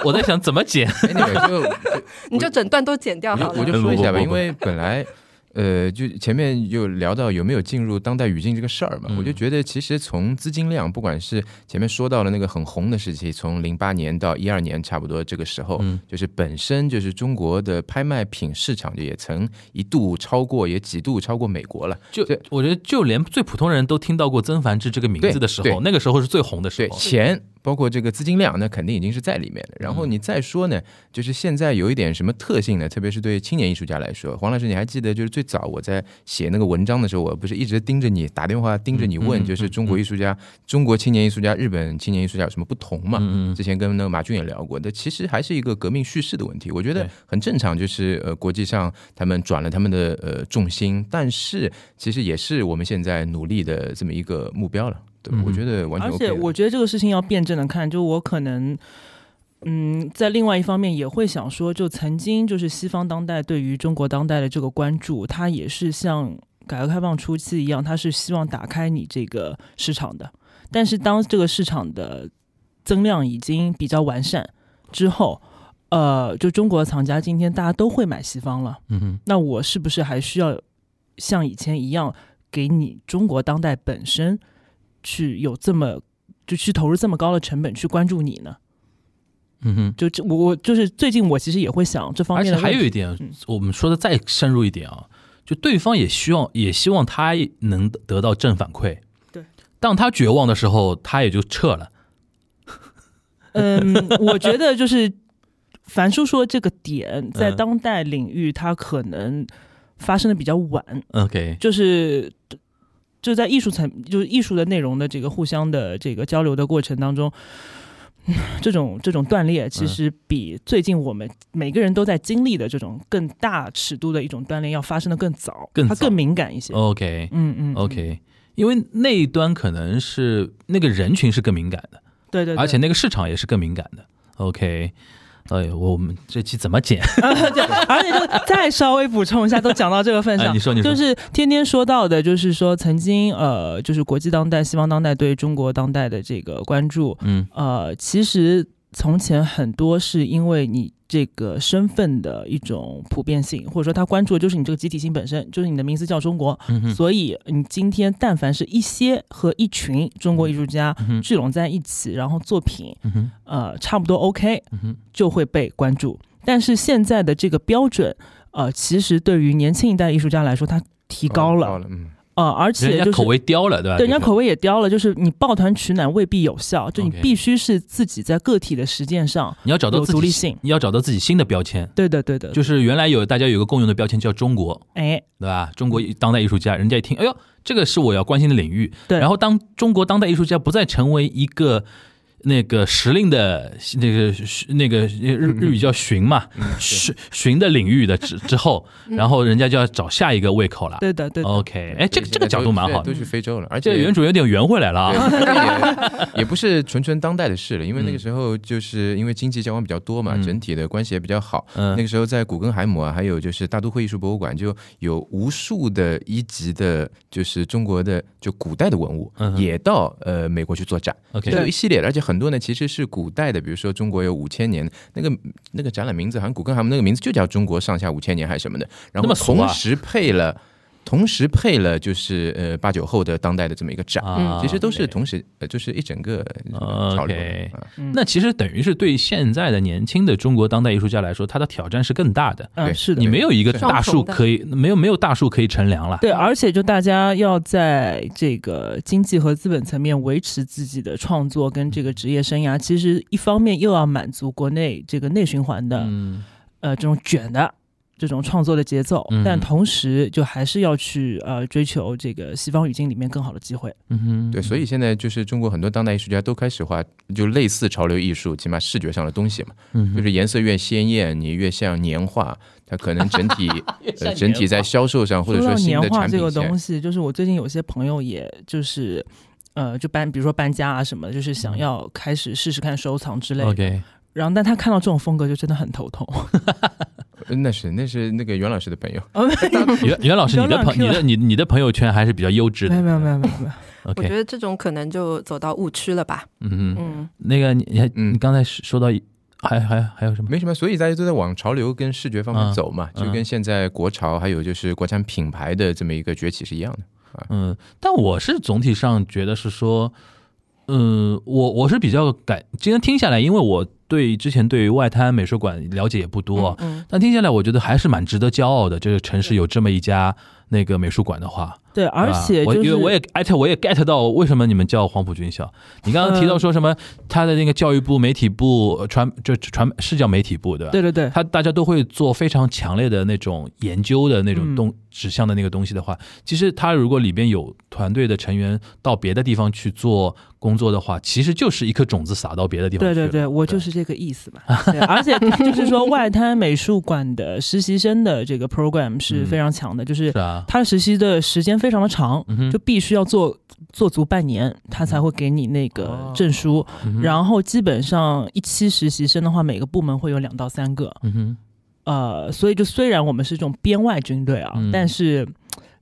我在想怎么剪，就 你就整段都剪掉好了。我就说一下吧，因为本来。呃，就前面又聊到有没有进入当代语境这个事儿嘛，我就觉得其实从资金量，不管是前面说到了那个很红的时期，从零八年到一二年差不多这个时候，就是本身就是中国的拍卖品市场就也曾一度超过，也几度超过美国了。就我觉得就连最普通人都听到过曾梵志这个名字的时候，那个时候是最红的时候。钱。包括这个资金量，那肯定已经是在里面的。然后你再说呢，就是现在有一点什么特性呢？特别是对青年艺术家来说，黄老师，你还记得就是最早我在写那个文章的时候，我不是一直盯着你打电话盯着你问，就是中国艺术家、中国青年艺术家、日本青年艺术家有什么不同嘛？之前跟那个马俊也聊过，那其实还是一个革命叙事的问题。我觉得很正常，就是呃，国际上他们转了他们的呃重心，但是其实也是我们现在努力的这么一个目标了。对，我觉得完全。而且我觉得这个事情要辩证的看，就我可能，嗯，在另外一方面也会想说，就曾经就是西方当代对于中国当代的这个关注，它也是像改革开放初期一样，它是希望打开你这个市场的。但是当这个市场的增量已经比较完善之后，呃，就中国藏家今天大家都会买西方了，嗯哼，那我是不是还需要像以前一样，给你中国当代本身去有这么就去投入这么高的成本去关注你呢？嗯哼。就这我我就是最近我其实也会想这方而且面的问题，还有一点嗯，我们说的再深入一点啊，就对方也希望也希望他能得到正反馈。对，当他绝望的时候，他也就撤了。嗯，我觉得就是樊叔说这个点在嗯当代领域，它可能发生的比较晚，OK，就是就在艺术层，就是艺术的内容的这个互相的这个交流的过程当中。嗯这种这种断裂，其实比最近我们每个人都在经历的这种更大尺度的一种断裂要发生的更早，更早它更敏感一些。OK 嗯嗯 OK，因为那一端可能是那个人群是更敏感的，对对对，而且那个市场也是更敏感的。OK，哎呦，我们这期怎么剪？对，而且就再稍微补充一下，都讲到这个份上，哎你说你说。就是天天说到的，就是说曾经呃，就是国际当代、西方当代对中国当代的这个关注，嗯。呃，其实从前很多是因为你这个身份的一种普遍性，或者说他关注的就是你这个集体性本身，就是你的名字叫中国，嗯，所以你今天但凡是一些和一群中国艺术家聚拢在一起，然后作品嗯，呃差不多 OK，嗯，就会被关注。但是现在的这个标准，呃，其实对于年轻一代艺术家来说，它提高了，高了，嗯，呃，而且就是家口味刁了，对吧？对人家口味也刁了，就是你抱团取暖未必有效，就你必须是自己在个体的实践上你要找到独立性。你要找到自己新的标签。对的，对的，就是原来有大家有一个共用的标签叫中国，哎，对吧？中国当代艺术家，人家一听，哎呦，这个是我要关心的领域。对然后当中国当代艺术家不再成为一个那个时令的那个那个日日语叫巡嘛，巡巡的领域的之之后，然后人家就要找下一个胃口了。对的，对的。OK，哎，这个这个角度蛮好的都，去非洲了，而且原主有点圆回来了对，啊。也也不是纯纯当代的事了，因为那嗯个时候就是因为经济交往比较多嘛，嗯整体的关系也比较好。嗯那个时候在古根海姆啊，还有就是大都会艺术博物馆，就有无数的一级的，就是中国的就古代的文物，嗯也到呃美国去做展。OK，就有一系列的，而且很多呢其实是古代的，比如说中国有五千年，那个那个展览名字好像古根海姆那个名字就叫中国上下五千年还是什么的，然后同时配了。同时配了就是呃八九后的当代的这么一个展，啊其实都是同时呃就是一整个呃潮流那其实等于是对现在的年轻的中国当代艺术家来说，他的挑战是更大的。嗯，对。是的。你，没有一个大树可以，没有没有大树可以乘凉了。对，而且就大家要在这个经济和资本层面维持自己的创作跟这个职业生涯，其实一方面又要满足国内这个内循环的、嗯。呃这种卷的这种创作的节奏，嗯。但同时就还是要去呃追求这个西方语境里面更好的机会。嗯哼，对，所以现在就是中国很多当代艺术家都开始画，就类似潮流艺术，起码视觉上的东西嘛，嗯就是颜色越鲜艳，你越像年画，它可能整体 呃整体在销售上或者说新的年画这产品线个东西，就是我最近有些朋友，也就是呃，就搬，比如说搬家啊什么的，就是想要开始试试看收藏之类的。OK，然后，但他看到这种风格就真的很头痛。呃那是那是那个袁老师的朋友，袁袁老师，你的朋你的你你的朋友圈还是比较优质的。没有没有没有没有没有，我觉得这种可能就走到误区了吧。嗯哼，嗯，那个你你还刚才说到一还还还有什么？没什么，所以大家都在往潮流跟视觉方面嗯走嘛，嗯就跟现在国潮还有就是国产品牌的这么一个崛起是一样的。嗯，但我是总体上觉得是说，嗯，我我是比较感，今天听下来，因为我对之前对于外滩美术馆了解也不多，嗯，但听下来我觉得还是蛮值得骄傲的。这个城市有这么一家那个美术馆的话，对，而且就是我因为我也艾特我也 get 到为什么你们叫黄埔军校。你刚刚提到说什么，他的那个教育部、媒体部、呃传就传是叫媒体部对吧？对对对，他大家都会做非常强烈的那种研究的那种嗯东指向的那个东西的话，其实他如果里边有团队的成员到别的地方去做工作的话，其实就是一颗种子撒到别的地方去。对对对，我就是这个意思嘛。对，而且就是说，外滩美术馆的实习生的这个 program 是 非常强的，就是是啊，他实习的时间非常的长，嗯就必须要做做足半年，他才会给你那个证书。嗯然后基本上一期实习生的话，每个部门会有两到三个。嗯哼。呃，所以就虽然我们是这种编外军队啊，嗯。但是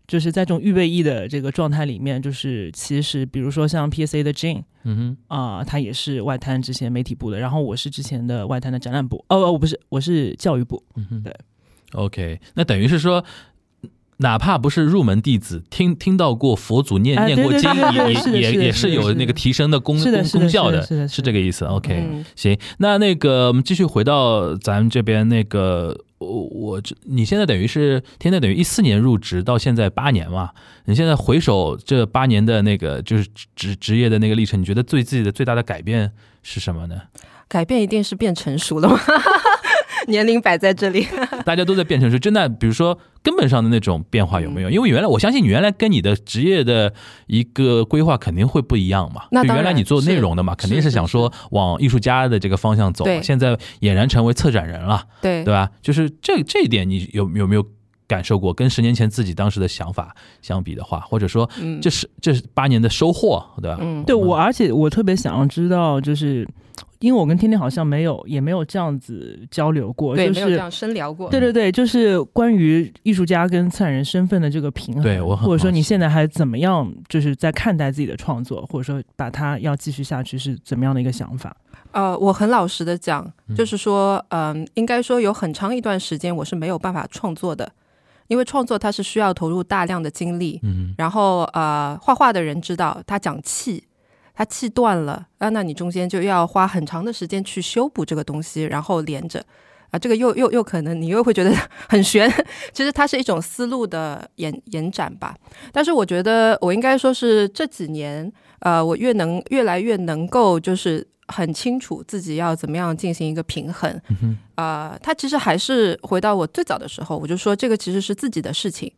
就是在这种预备役的这个状态里面，就是其实比如说像 PSA 的 Jane 嗯啊、他也是外滩之前媒体部的，然后我是之前的外滩的展览部，哦哦，我不是，我是教育部，嗯哼，对，OK，那等于是说。哪怕不是入门弟子，听听到过佛祖念哎念过经，也也也是有那个提升的功功功效的是是这个意思。OK，嗯行，那那个我们继续回到咱们这边那个，我我这你现在等于是现在等于一四年入职到现在八年嘛？你现在回首这八年的那个就是职职职业的那个历程，你觉得对自己的最大的改变是什么呢？改变一定是变成熟了吗？年龄摆在这里，大家都在变成是真的，比如说根本上的那种变化有没有？因为原来我相信你原来跟你的职业的一个规划肯定会不一样嘛。就那原来你做内容的嘛，肯定是想说往艺术家的这个方向走。对现在俨然成为策展人了。对对吧？就是这这一点，你有有没有感受过？跟十年前自己当时的想法相比的话，或者说，嗯这是这是八年的收获，对吧？嗯对我，而且我特别想要知道，就是因为我跟天天好像没有也没有这样子交流过，对，就是没有这样深聊过。对对对，就是关于艺术家跟策展人身份的这个平衡，对我很或者说你现在还怎么样，就是在看待自己的创作，或者说把它要继续下去是怎么样的一个想法？呃，我很老实的讲，嗯就是说，嗯、应该说有很长一段时间我是没有办法创作的，因为创作它是需要投入大量的精力，嗯然后呃，画画的人知道他讲气，他气断了啊，那你中间就要花很长的时间去修补这个东西，然后连着。啊，这个又又又可能你又会觉得 很悬，其实它是一种思路的延延展吧。但是我觉得我应该说是这几年，呃，我越能越来越能够就是很清楚自己要怎么样进行一个平衡。嗯哼呃，它其实还是回到我最早的时候，我就说这个其实是自己的事情，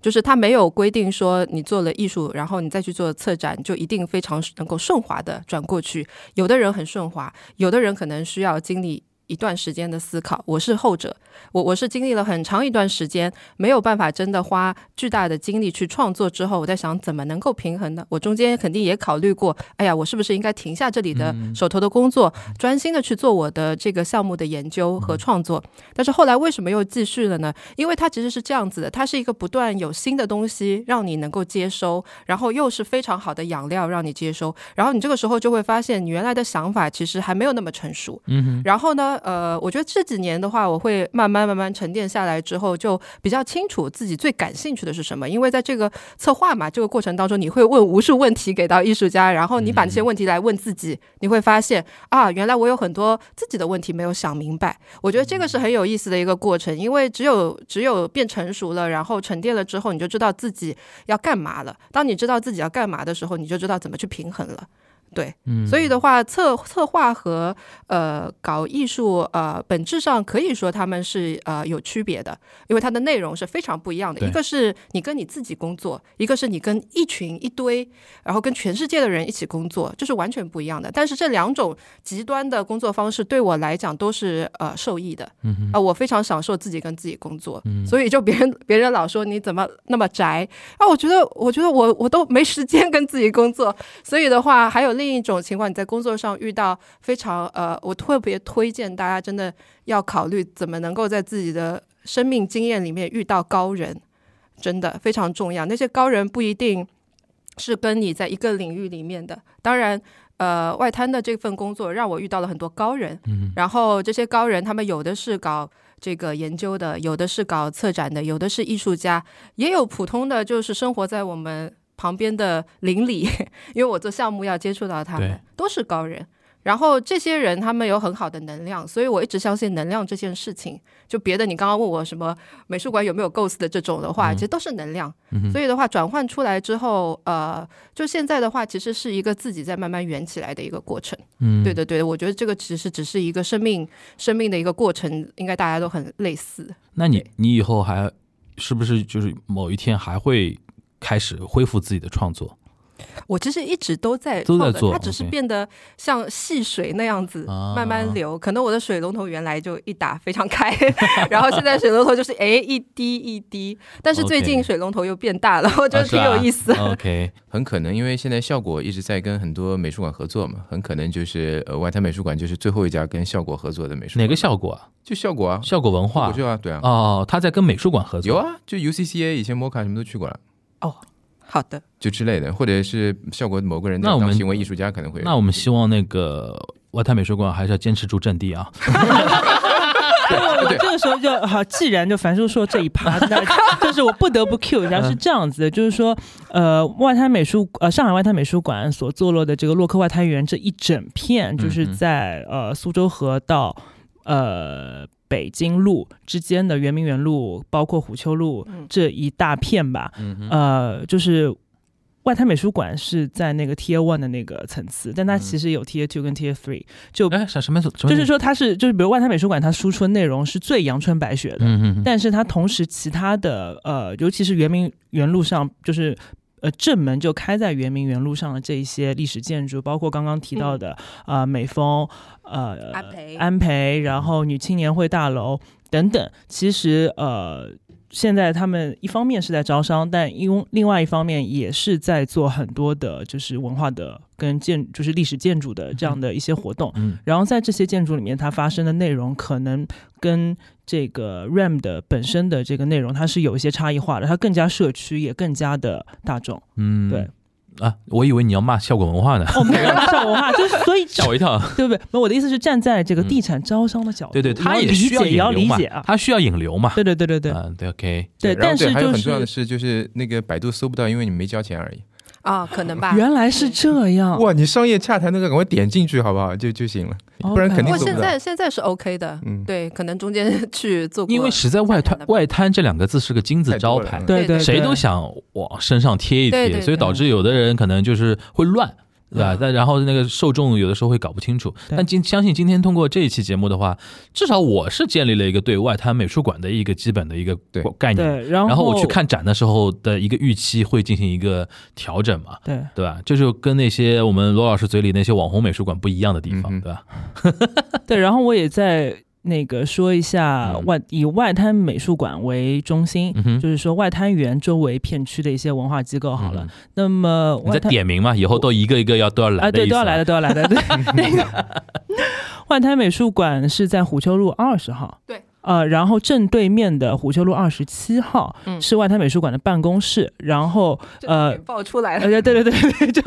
就是他没有规定说你做了艺术，然后你再去做策展，就一定非常能够顺滑的转过去。有的人很顺滑，有的人可能需要经历。一段时间的思考，我是后者，我我是经历了很长一段时间，没有办法真的花巨大的精力去创作之后，我在想怎么能够平衡呢？我中间肯定也考虑过，哎呀，我是不是应该停下这里的手头的工作，专心的去做我的这个项目的研究和创作？但是后来为什么又继续了呢？因为它其实是这样子的，它是一个不断有新的东西让你能够接收，然后又是非常好的养料让你接收，然后你这个时候就会发现你原来的想法其实还没有那么成熟。嗯，然后呢，呃，我觉得这几年的话，我会慢慢慢慢沉淀下来之后，就比较清楚自己最感兴趣的是什么。因为在这个策划嘛，这个过程当中，你会问无数问题给到艺术家，然后你把这些问题来问自己，你会发现啊，原来我有很多自己的问题没有想明白。我觉得这个是很有意思的一个过程，因为只有只有变成熟了，然后沉淀了之后，你就知道自己要干嘛了。当你知道自己要干嘛的时候，你就知道怎么去平衡了。对，嗯所以的话，策策划和呃搞艺术呃本质上可以说他们是呃有区别的，因为它的内容是非常不一样的。一个是你跟你自己工作，一个是你跟一群一堆，然后跟全世界的人一起工作，这是完全不一样的。但是这两种极端的工作方式对我来讲都是呃受益的。啊、我非常享受自己跟自己工作，嗯所以就别人别人老说你怎么那么宅啊，我觉得我觉得我我都没时间跟自己工作，所以的话还有另一种情况，你在工作上遇到非常呃，我特别推荐大家真的要考虑怎么能够在自己的生命经验里面遇到高人，真的非常重要。那些高人不一定是跟你在一个领域里面的，当然。呃，外滩的这份工作让我遇到了很多高人，嗯然后这些高人他们有的是搞这个研究的，有的是搞策展的，有的是艺术家，也有普通的就是生活在我们旁边的邻里，因为我做项目要接触到他们，都是高人。然后这些人他们有很好的能量，所以我一直相信能量这件事情。就别的，你刚刚问我什么美术馆有没有 ghost 的这种的话，嗯其实都是能量。嗯所以的话，转换出来之后，呃，就现在的话，其实是一个自己在慢慢圆起来的一个过程。嗯对对对，我觉得这个其实只是一个生命生命的一个过程，应该大家都很类似。那你你以后还是不是就是某一天还会开始恢复自己的创作？我其实一直都在都在做它只是变得像细水那样子啊慢慢流。可能我的水龙头原来就一打非常开，然后现在水龙头就是哎一滴一滴，但是最近水龙头又变大了，我觉得挺有意思。OK，很可能因为现在效果一直在跟很多美术馆合作嘛，很可能就是呃外滩美术馆就是最后一家跟效果合作的美术馆。哪个效果啊？就效果啊，效果文化我就啊，对啊，哦，他在跟美术馆合作。有，啊，就 UCCA 以前摩卡什么都去过了。好的，就之类的，或者是效果某个人那我们当行为艺术家可能会。那我们希望那个外滩美术馆还是要坚持住阵地啊。这个时候就好，既然就樊叔说这一趴，那就是我不得不 Q 一下，是这样子的，就是说，呃，外滩美术呃上海外滩美术馆所坐落的这个洛克外滩园这一整片，就是在呃苏州河到呃北京路之间的圆明园路，包括虎丘路嗯。这一大片吧，嗯，呃，就是外滩美术馆是在那个 Tier One 的那个层次，但它其实有 Tier Two 跟 Tier Three，就哎，什什么？什么？就是，说它是就是比如外滩美术馆，它输出的内容是最阳春白雪的，嗯嗯嗯，但是它同时其他的呃，尤其是圆明园路上，就是呃正门就开在圆明园路上的这一些历史建筑，包括刚刚提到的呃美丰、呃安培安培，然后女青年会大楼等等，其实呃。现在他们一方面是在招商，但因另外一方面也是在做很多的，就是文化的跟建，就是历史建筑的这样的一些活动。嗯然后在这些建筑里面，它发生的内容可能跟这个 RAM 的本身的这个内容，它是有一些差异化的，它更加社区，也更加的大众。嗯，对啊，我以为你要骂效果文化呢，哦，没有效果文化，就是所以吓我一跳。对不对？那我的意思是站在这个地产招商的角度，对对，他也需要，也要引流嘛理解啊。他需要引流嘛。对对对对对嗯，对，OK，对，但是就很重要的是是，就是那个百度搜不到，因为你没交钱而已。啊，可能吧。原来是这样，哇，你商业洽谈那个赶快点进去好不好？就就行了，不然肯不过现定搜不到。在现在是 OK 的，嗯对，可能中间 去做过，因为实在外滩外滩这两个字是个金字招牌对对，谁都想往身上贴一贴，对对所以导致有的人可能就是会乱。对吧嗯？但然后那个受众有的时候会搞不清楚。但今相信今天通过这一期节目的话，至少我是建立了一个对外滩美术馆的一个基本的一个对概念。对，然后然后我去看展的时候的一个预期会进行一个调整嘛，对。对吧？这就跟那些我们罗老师嘴里那些网红美术馆不一样的地方，对吧？对，然后我也在那个说一下嗯外、以外滩美术馆为中心，嗯，就是说外滩园周围片区的一些文化机构好了。嗯那么你在外滩点名嘛，以后都一个一个要都要来啊，对，都要来的，都要来的。对，那个外滩美术馆是在虎丘路二十号。对。呃，然后正对面的虎丘路二十七号、嗯是外滩美术馆的办公室，然后呃给爆出来了，呃，对对对对对，就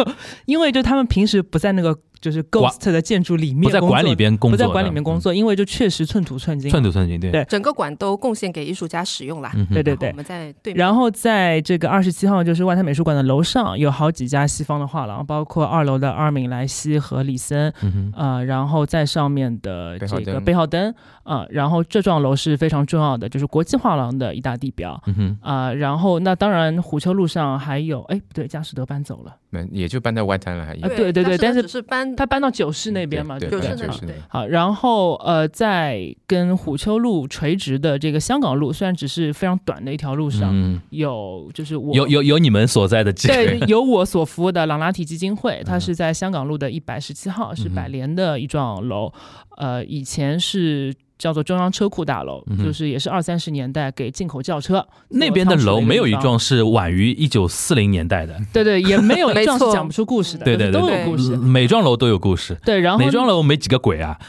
因为就他们平时不在那个就是 Ghost 的建筑里面工作不在馆里边工作，不在馆里面工作，因为就确实寸土寸金。寸土寸金，对。对。整个馆都贡献给艺术家使用啦。嗯对对对。然后我们在对，然后在这个二十七号，就是外滩美术馆的楼上有好几家西方的画廊，包括二楼的阿尔敏莱西和李森，嗯哼，呃，然后在上面的这个灯背号灯，啊、然后这幢楼是非常重要的，就是国际画廊的一大地标。嗯哼，啊、然后那当然，虎丘路上还有，哎，不对，佳士得搬走了，那也就搬到外滩了，还啊对对对但是是搬他搬到九市那边嘛，对对？九市那对就是对，好，然后呃，在跟虎丘路垂直的这个香港路，虽然只是非常短的一条路上，嗯，有就是我有有有你们所在的机对会，有我所服务的朗拉提基金会，它嗯。是在香港路的一百十七号，是百联的一幢楼，呃，以前是。叫做中央车库大楼，嗯就是也是二三十年代给进口轿车那边的楼没有一，幢是晚于一九四零年代的，对对，也没有 一幢是讲不出故事的，对对对都有故事。每幢楼都有故事，对，然后每幢楼没几个鬼啊，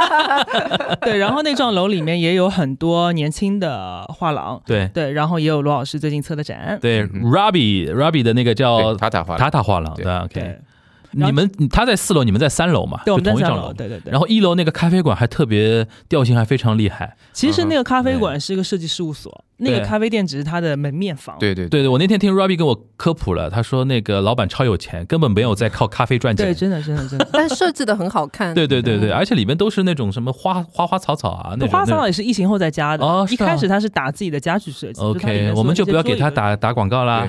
对，然后那幢楼里面也有很多年轻的画廊，对对，然后也有罗老师最近策的展，对嗯哼，Robbie Robbie 的那个叫塔塔画塔塔画廊，对对你们他在四楼，你们在三楼嘛，对，我们就在三楼，同一幢楼。对对对。然后一楼那个咖啡馆还特别调性还非常厉害，其实那个咖啡馆是一个设计事务所，那个咖啡店只是他的门面房。对对对对，我那天听 Robbie 跟我科普了，他说那个老板超有钱，根本没有在靠咖啡赚钱对，真的真的真的。但设计的很好看。对对对对，而且里面都是那种什么花花花草草啊，那种花草草也是疫情后在加的。哦一开始他是打自己的家具设计。OK，我们就不要给他打打广告啦。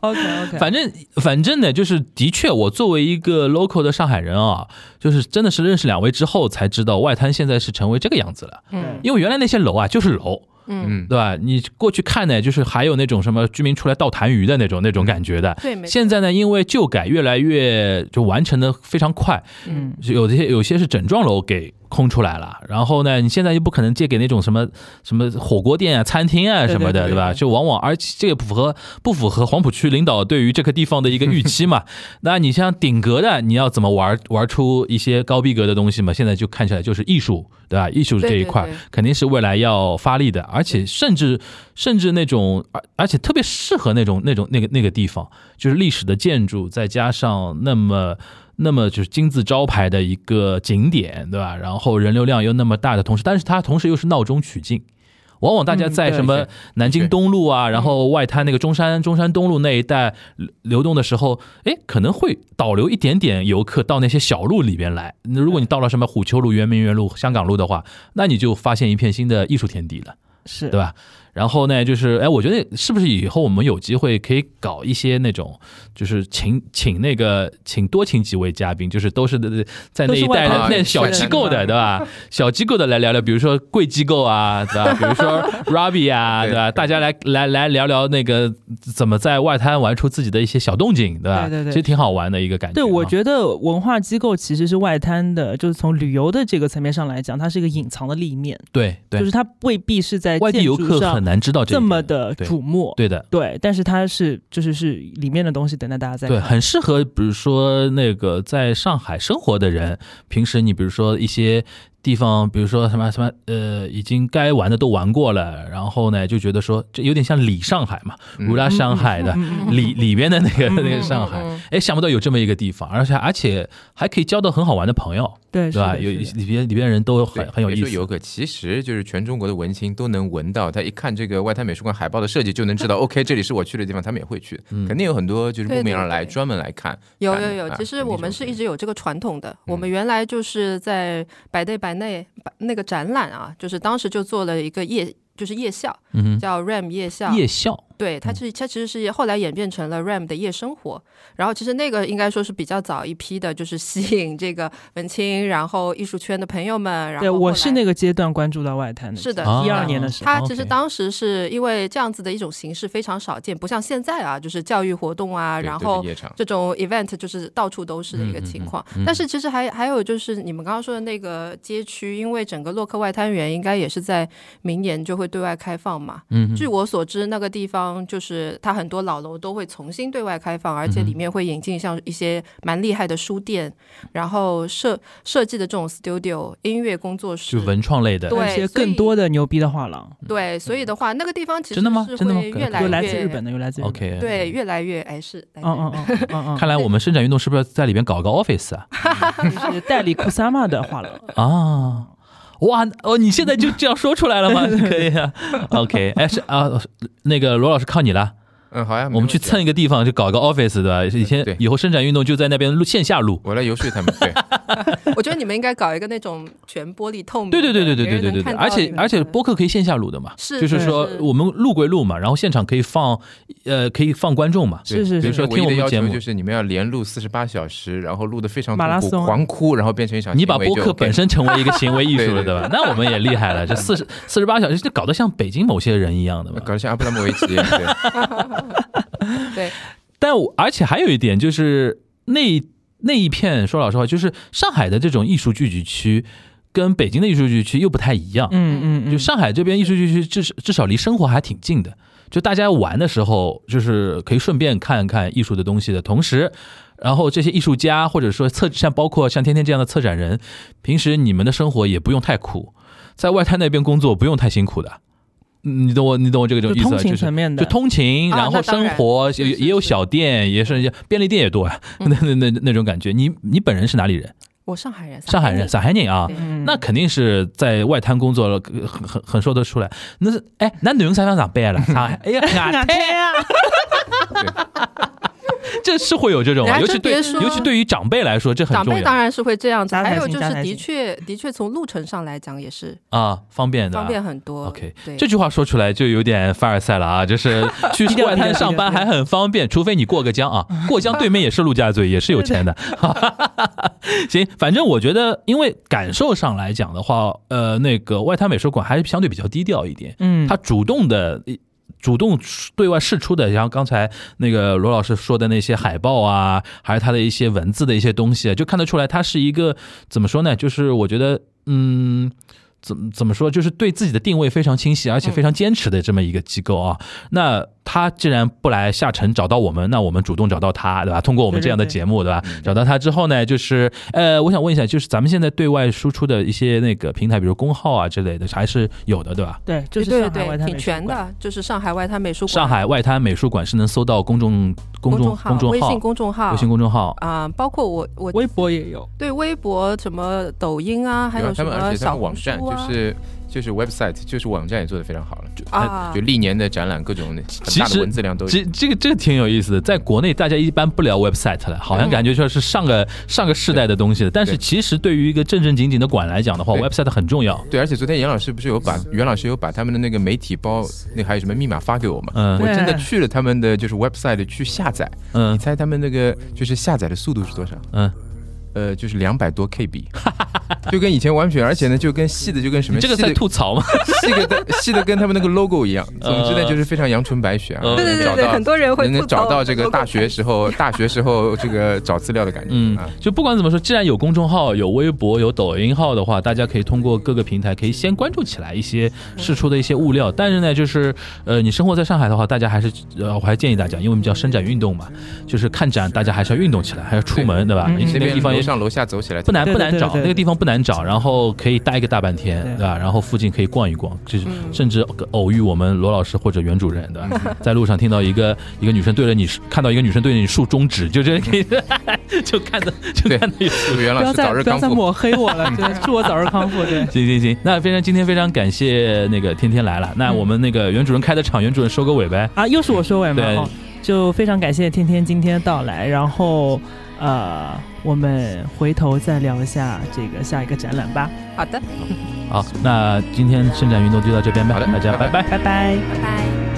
OK OK。反正反正呢，就是的确，我作为一个 local 的上海人啊，就是真的是认识两位之后才知道，外滩现在是成为这个样子了。嗯因为原来那些楼啊就是楼，嗯，嗯，对吧？你过去看呢，就是还有那种什么居民出来倒痰盂的那种那种感觉的。对，现在呢，因为旧改越来越就完成的非常快，嗯，有的些有些是整幢楼给空出来了。然后呢，你现在又不可能借给那种什么什么火锅店啊、餐厅啊什么的，对吧？就往往而且这个不符合不符合黄浦区领导对于这个地方的一个预期嘛。那你像顶格的，你要怎么玩玩出一些高逼格的东西嘛？现在就看起来就是艺术，对吧？艺术这一块肯定是未来要发力的，而且甚至甚至那种而而且特别适合那种那种那个那个地方，就是历史的建筑，再加上那么。那么就是金字招牌的一个景点，对吧？然后人流量又那么大的同时，但是它同时又是闹中取静。往往大家在什么南京东路啊，然后外滩那个中山中山东路那一带流流动的时候，哎，可能会导流一点点游客到那些小路里边来。那如果你到了什么虎丘路、圆明园路、香港路的话，那你就发现一片新的艺术天地了。是对吧？然后呢，就是哎，我觉得是不是以后我们有机会可以搞一些那种，就是请请那个请多请几位嘉宾，就是都是在那一带的那小机构的，对吧？小机构的来聊聊，比如说贵机构啊，对吧？比如说 Robbie 啊，对对吧？大家来来来聊聊那个怎么在外滩玩出自己的一些小动静，对吧？对对对其实挺好玩的一个感觉对，啊。我觉得文化机构其实是外滩的，就是从旅游的这个层面上来讲，它是一个隐藏的立面，对对，就是它未必是在外地建游客很难知道这这么的瞩目。对的。对，但是它是就是是里面的东西，等待大家再对，很适合，比如说那个在上海生活的人，平时你比如说一些地方，比如说什么什么，呃，已经该玩的都玩过了，然后呢就觉得说这有点像里上海嘛，嗯如拉上海的里里边的那个嗯 那个上海哎，想不到有这么一个地方，而且而且还可以交到很好玩的朋友，对，对吧？是的是的有里边里边人都很很有意思游。客，其实就是全中国的文青都能闻到，他一看这个外滩美术馆海报的设计，就能知道，OK，这里是我去的地方，他们也会去。嗯肯定有很多就是慕名而来，对对对专门来看。有有有，啊其实我们是一直有这个传统的。我嗯们原来就是在百代百内百那个展览啊，就是当时就做了一个夜，就是夜校，嗯，叫 RAM 夜校。夜校，对，它其实它其实是后来演变成了 RAM 的夜生活。然后其实那个应该说是比较早一批的，就是吸引这个文青，然后艺术圈的朋友们。然后对，我是那个阶段关注到外滩的，是的啊一二年的时候，它其实当时是因为这样子的一种形式非常少见，不像现在啊，就是教育活动啊，然后这种 event 就是到处都是的一个情况。嗯嗯嗯但是其实还还有就是你们刚刚说的那个街区，因为整个洛克外滩园应该也是在明年就会对外开放嘛。嗯，据我所知，那个地方就是它很多老楼都会重新对外开放，而且里面会引进像一些蛮厉害的书店，然后设设计的这种 studio 音乐工作室就。文创类的，对一些更多的牛逼的画廊，对，所以的话，那个地方其实真的吗？是真的吗？越来越有来自日本的，有来自 OK，对，越来越哎是，嗯嗯嗯嗯 看来我们伸展运动是不是要在里边搞个 office 啊？就是代理库萨玛的画廊，啊，哇哦，你现在就这样说出来了吗？可以啊，OK，哎是啊，那个罗老师靠你了，嗯，好呀，我们去蹭一个地方就搞个 office 对吧？以前对。以后生产运动就在那边录线下录。我来游说他们。对，我觉得你们应该搞一个那种全玻璃透明的，对对对对对对对对对，而且而且播客可以线下录的嘛，是就是说我们录归录嘛，然后现场可以放，呃，可以放观众嘛，是是是比如说听我们节目。求就，是你们要连录四十八小时，然后录的非常痛苦马拉松。狂哭，然后变成一场你把播客本身成为一个行为艺术了，对 对对。吧？那我们也厉害了，这四十四十八小时就搞得像北京某些人一样的嘛。搞得像阿布拉莫维奇一样，对，对但我而且还有一点就是那那一片，说老实话，就是上海的这种艺术聚集区。跟北京的艺术聚集区又不太一样，嗯嗯嗯，就上海这边艺术聚集区至少至少离生活还挺近的，就大家玩的时候，就是可以顺便看看艺术的东西的同时，然后这些艺术家或者说策像包括像天天这样的策展人，平时你们的生活也不用太苦，在外滩那边工作不用太辛苦的，嗯你懂我你懂我这个就意思就是层面的，就通勤，啊然后生活也也有小店，也是便利店也多呀，嗯那那那那种感觉。你你本人是哪里人？我上海人，上海人，上海人啊那肯定是在外滩工作了，呃很很很说得出来。那是哎，那侬啥地方上班了？上海？哎呀，外滩啊，这是会有这种啊，尤其对尤其对于长辈来说，这很长重要辈当然是会这样子，还有就是的确的确从路程上来讲也是啊，方便的啊。方便很多。OK，这句话说出来就有点凡尔赛了啊，就是 去外滩上班还很方便，除非你过个江啊，过江对面也是陆家嘴，也是有钱的。行，反正我觉得，因为感受上来讲的话，呃，那个外滩美术馆还是相对比较低调一点，嗯，他主动的。主动对外释出的，像刚才那个罗老师说的那些海报啊，还是他的一些文字的一些东西，就看得出来，他是一个怎么说呢？就是我觉得嗯。怎怎么说？就是对自己的定位非常清晰，而且非常坚持的这么一个机构啊。那他既然不来下沉找到我们，那我们主动找到他，对吧？通过我们这样的节目，对吧？找到他之后呢，就是呃，我想问一下，就是咱们现在对外输出的一些那个平台，比如公号啊之类的，还是有的，对吧？对，就是对对，挺全的，就是上海外滩美术馆。上海外滩美术馆是能搜到公众公众公众号、微信公众号、微信公众号啊，包括我我微博也有，对，微博什么抖音啊，还有什么小网站，就是。就是 website，就是网站也做的非常好了，就啊，就历年的展览，各种的很大的文字量都。这这个这个挺有意思的，在国内大家一般不聊 website 了，好像感觉说是上个上个世代的东西了。但是其实对于一个正正经经的馆来讲的话，website 很重要。对，而且昨天严老师不是有把袁老师有把他们的那个媒体包，那还有什么密码发给我吗？嗯，我真的去了他们的就是 website 去下载。嗯，你猜他们那个就是下载的速度是多少？嗯。呃，就是两百多 KB，就跟以前完全，而且呢，就跟细的就跟什么？这个在吐槽吗？细的细的跟他们那个 logo 一样。总之呢，就是非常阳春白雪啊。对对对对，很多人会能找到这个大学时候大学时候这个找资料的感觉。嗯，就不管怎么说，既然有公众号、有微博、有抖音号的话，大家可以通过各个平台可以先关注起来一些试出的一些物料。但是呢，就是呃，你生活在上海的话，大家还是呃，我还建议大家，因为我们叫伸展运动嘛，就是看展，大家还是要运动起来，还要出门，对吧？你那个地方也。上楼下走起来不难不难找，那个地方不难找，然后可以待个大半天，对吧？然后附近可以逛一逛，就是甚至偶遇我们罗老师或者袁主任，对吧？在路上听到一个一个女生对着你，看到一个女生对着你竖中指，就这可以，就看着就看着袁老师早日康复。不要再抹黑我了，祝我早日康复。对，行行行，那非常今天非常感谢那个天天来了，那我们那个袁主任开的场，袁主任收个尾呗。啊，又是我收尾吗？就非常感谢天天今天的到来，然后。呃，我们回头再聊一下这个下一个展览吧。好的，好，那今天伸展运动就到这边吧。好的，大家拜拜，拜拜，拜拜。